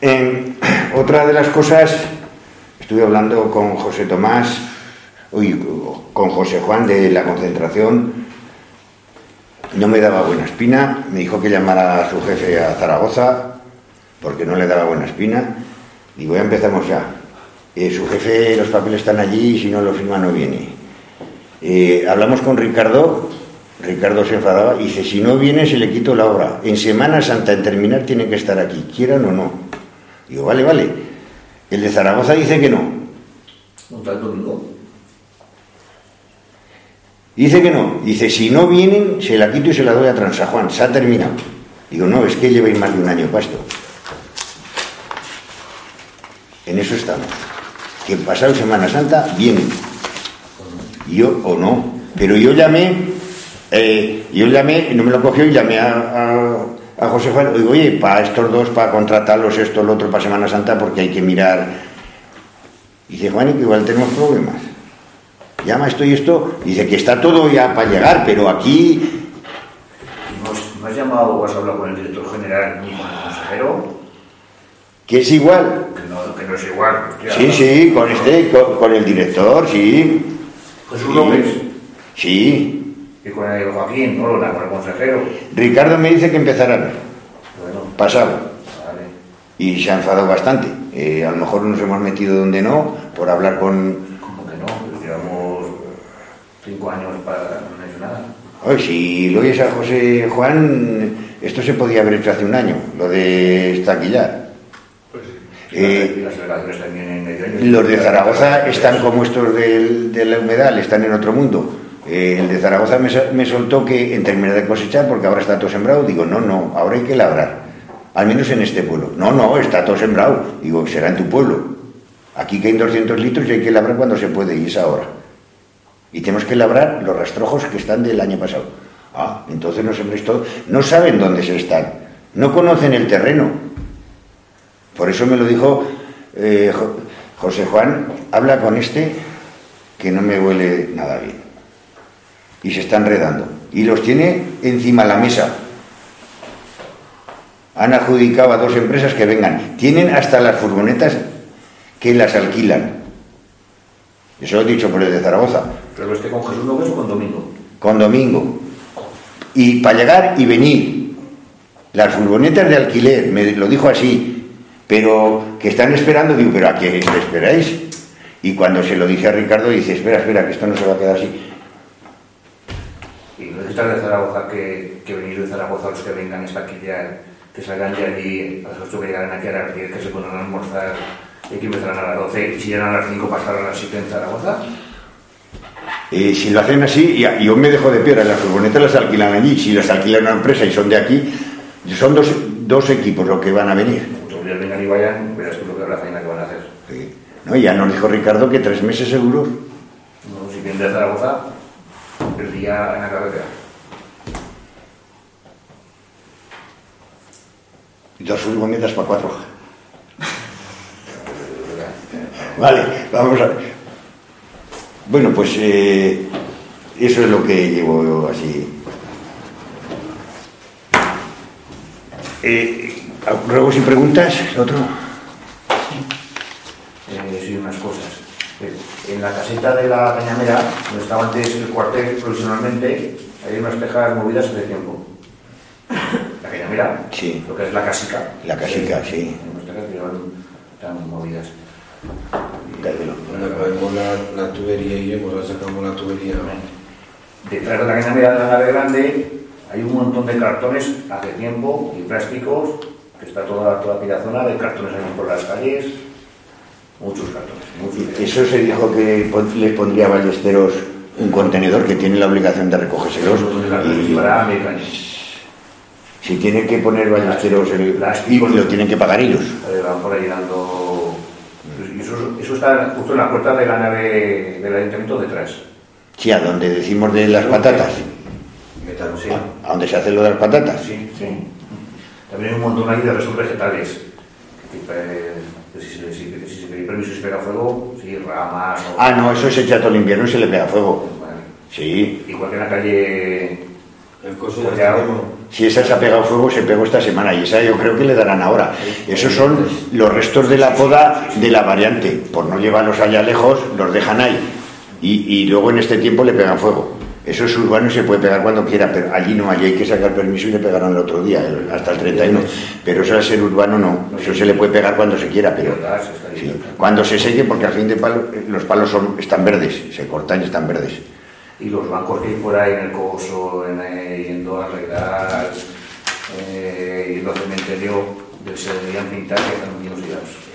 Otra de las cosas, estuve hablando con José Tomás, uy, con José Juan de la concentración, no me daba buena espina, me dijo que llamara a su jefe a Zaragoza, porque no le daba buena espina, digo, ya empezamos ya. Eh, su jefe, los papeles están allí y si no lo firma no viene. Eh, hablamos con Ricardo, Ricardo se enfadaba y dice, si no viene se le quito la obra. En Semana Santa, en terminar, tienen que estar aquí, quieran o no. Digo, vale, vale. El de Zaragoza dice que no. Domingo. Dice que no. Dice, si no vienen, se la quito y se la doy a Transajuan. Se ha terminado. Digo, no, es que lleváis más de un año para esto. En eso estamos. Que pasado Semana Santa vienen. Yo o no. Pero yo llamé, eh, yo llamé, no me lo cogió y llamé a, a- a José Juan. Digo, oye, para estos dos, para contratarlos, esto, lo otro, para Semana Santa, porque hay que mirar. Y dice, Juan, que igual tenemos problemas. Llama esto y esto. Dice que está todo ya para llegar, pero aquí ¿No has, no llamado o has hablado con el director general ni con el consejero? que es igual. Que no, que no es igual. hostia. Sí, sí, con este, con, con el director, sí. Jesús Sí. López Sí. y con el Joaquín Olona, con el consejero. Ricardo me dice que empezarán Bueno, pasado. vale. Y se ha enfadado bastante. Eh, a lo mejor nos hemos metido donde no, por hablar con... Como que no, Pues llevamos cinco años para no hecho nada. Oye, si lo oyes a José Juan, esto se podía haber hecho hace un año, lo de estaquillar. Pues sí. Eh, y las delegaciones también en medio año. Los de Zaragoza están como estos del- de la humedal, están en otro mundo. Eh, el de Zaragoza me, me soltó que en terminar de cosechar, porque ahora está todo sembrado, digo, no, no, ahora hay que labrar. Al menos en este pueblo. No, no, está todo sembrado. Digo, será en tu pueblo. Aquí que hay 200 litros y hay que labrar cuando se puede, y es ahora. Y tenemos que labrar los rastrojos que están del año pasado. Ah, entonces no saben dónde se están. No conocen el terreno. Por eso me lo dijo eh, Jo- José Juan, habla con este que no me huele nada bien. Y se está enredando. Y los tiene encima de la mesa. Han adjudicado a dos empresas que vengan. Tienen hasta las furgonetas que las alquilan. Eso lo he dicho por el de Zaragoza. Pero este con Jesús López o con Domingo. Con domingo. Y para llegar y venir. Las furgonetas de alquiler, me lo dijo así, pero que están esperando, digo, pero ¿a qué esperáis? Y cuando se lo dije a Ricardo, dice, espera, espera, que esto no se va a quedar así. Y necesitas de Zaragoza que, que venir de Zaragoza los que vengan esta aquí ya, que salgan de allí a las 8 que llegarán aquí a las 10, que se puedan almorzar y que empezarán a las 12 y si llegan a las 5 pasar a las 7 en Zaragoza. Eh, si lo hacen así, ya- yo me dejo de piedra, las furgonetas las alquilan allí, si las alquila una empresa y son de aquí, son dos, dos equipos los que van a venir. Días vengan y vayan, verás tú lo que la faena que van a hacer. Sí. No, ya nos dijo Ricardo que tres meses seguros. No, si vienen de Zaragoza, el día en la carretera. Y dos furgonetas para cuatro. Vale, vamos a ver. Bueno, pues eh, eso es lo que llevo yo así. Eh, ¿Ruegos y preguntas? ¿Otro? Eh, sí, unas cosas. Eh, En la caseta de la Cañamera, donde estaba antes el cuartel provisionalmente, hay unas tejas movidas hace tiempo. La Cañamera, Sí. lo que es la casica. La casica, sí. Unas tejas que llevan, están movidas. Quítatelo. Cuando acabemos la, la tubería y iremos, la sacamos la tubería. Detrás de la caña de la nave grande hay un montón de cartones hace tiempo y plásticos, que está toda, toda aquella zona de cartones ahí por las calles, muchos cartones. Muchos. Eso se dijo que pon- le pondría a Ballesteros un contenedor que tiene la obligación de recogérselos. Y si tiene que poner Ballesteros el Plástico. y lo tienen que pagar ellos. Eh, van por ahí llenando. Eso está justo en la puerta de la nave del ayuntamiento detrás. Sí, a donde decimos de las patatas. Sí. A donde se hace lo de las patatas. Sí, sí. También hay un montón ahí de restos vegetales. Que, si, se- si- permiso y se pega fuego, sí, ramas. o- Ah, no, eso se echa todo el invierno y se le pega fuego. Vale. Sí. Igual que en la calle. El coso tenemos. Si esa se ha pegado fuego, se pegó esta semana y esa yo creo que le darán ahora. Esos son los restos de la poda de la variante. Por no llevarlos allá lejos, los dejan ahí. Y, y luego en este tiempo le pegan fuego. Eso es urbano y se puede pegar cuando quiera, pero allí no, allí hay que sacar permiso y le pegaron el otro día, hasta el 31. Pero eso al ser urbano no, eso se le puede pegar cuando se quiera, pero cuando se seque, porque al fin de palo, los palos son, están verdes, se cortan y están verdes. Y los bancos que hay por ahí en el coso, en, eh, yendo a arreglar, eh, yendo al cementerio, que se deberían pintar que están.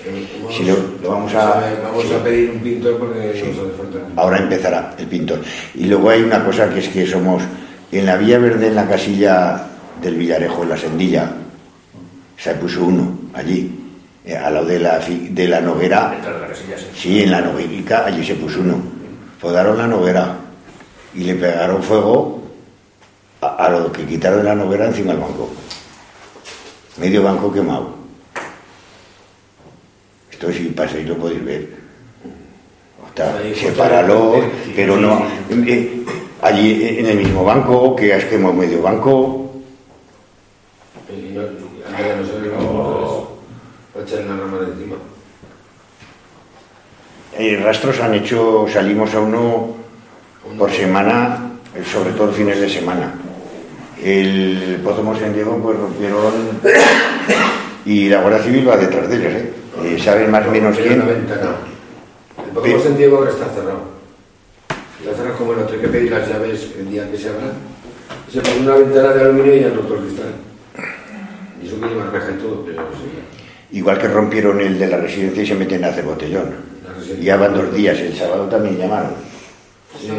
Hemos- Sí, lo- lo vamos a- Vamos a pedir un pintor porque nos hace falta. Ahora empezará el pintor. Y luego hay una cosa que es que somos en la Villa Verde, en la casilla del Villarejo, en la Sendilla, se puso uno allí, eh, al lado de la, fi- de la noguera. De la casilla, sí. Sí, en la noguerica, allí se puso uno. Podaron la noguera y le pegaron fuego a, a lo que quitaron la noguera encima del banco. Medio banco quemado. Esto si pasáis lo podéis ver. Está, sepáralo, pero no. sí. eh, allí en el mismo banco, que has quemado medio banco. Eh, rastros han hecho, salimos a uno por semana, eh, sobre todo fines de semana. El Pozo Mosén Diego pues rompieron y la Guardia Civil va detrás de ellos, ¿eh? Eh, saben más o menos quién. El Pokémon en Diego ahora está cerrado. Está cerrado como el otro, hay que pedir las llaves el día que se abra. Se pone una ventana de aluminio y ya roto el cristal. Y eso que lleva reja y todo, pero sí. Igual que rompieron el de la residencia y se meten a hacer botellón. La. Ya van dos días, el sábado también llamaron. Sí.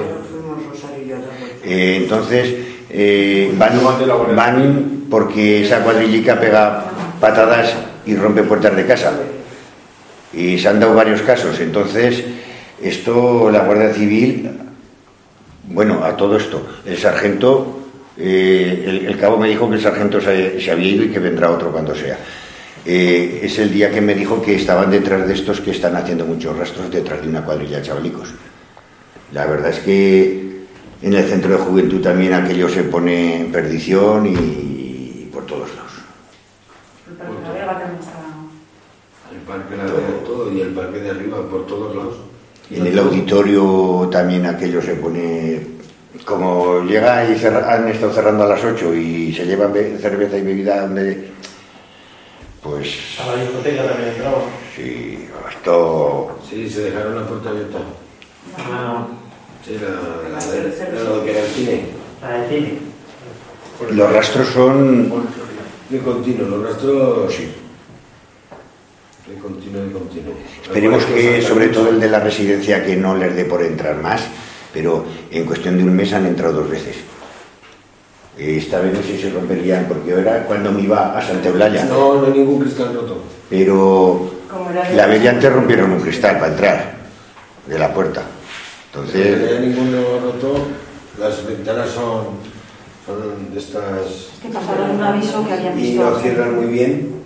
Eh, entonces, eh, van, van porque esa cuadrillica pega patadas y rompe puertas de casa. Y se han dado varios casos. Entonces, esto, la Guardia Civil, bueno, a todo esto, el sargento, eh, el, el cabo me dijo que el sargento se, se había ido y que vendrá otro cuando sea. Eh, es el día que me dijo que estaban detrás de estos que están haciendo muchos rastros detrás de una cuadrilla de chavalicos. La verdad es que en el centro de juventud también aquello se pone en perdición y por todos lados. El parque de la Vega también está... El parque la todo y el parque de arriba por todos lados. En el auditorio también aquello se pone, como llega y cerra- han estado cerrando a las 8 y se llevan be- cerveza y bebida donde, pues A la discoteca también entraba. sí, esto Sí, se dejaron la puerta abierta. Ah, La, la, lo que era el cine. la cine. los rastros son De continuo, los rastros. sí. De continuo, de continuo. Esperemos que, sobre todo el de la residencia, que no les dé por entrar más, pero en cuestión de un mes han entrado dos veces. Esta vez no sé si se romperían, porque era cuando me iba a Santa Eulalia, No, no hay ningún cristal roto. pero era la vez de antes rompieron un cristal para entrar de la puerta. No hay Entonces, ninguno roto. Las ventanas son, son de estas. Es que pasaron un aviso que habían Y visto. no cierran muy bien.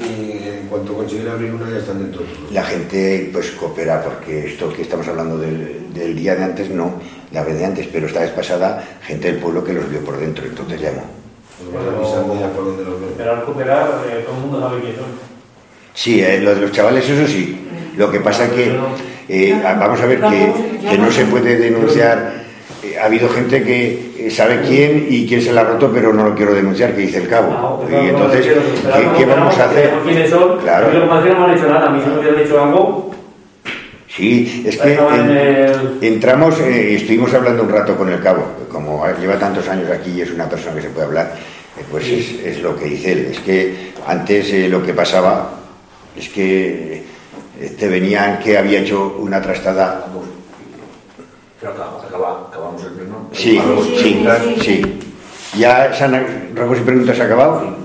Y en cuanto consiguen abrir una ya están dentro. la gente pues coopera, porque esto que estamos hablando del, del día de antes, no, la vez de antes, pero esta vez pasada, gente del pueblo que los vio por dentro, entonces llamó. Ven. Pero al cooperar, eh, todo el mundo sabe quién son. Sí, eh, lo de los chavales, eso sí. Lo que pasa que, eh, vamos a ver que, que, no se puede denunciar. Eh, ha habido gente que eh, sabe quién y quién se la ha roto, pero no lo quiero denunciar, que dice el cabo. Ah, y entonces, ¿qué, qué vamos a hacer? Claro. no han hecho nada, a mí me dicho algo. Sí, es que en, entramos, eh, estuvimos hablando un rato con el cabo, como lleva tantos años aquí y es una persona que se puede hablar, eh, pues es, es, lo que dice él. Es que antes eh, lo que pasaba es que este venía que había hecho una trastada. Pero acabamos, acabamos el pleno. Sí, sí, sí, sí. Ya, Sana, Ramos y Preguntas, ¿ha acabado?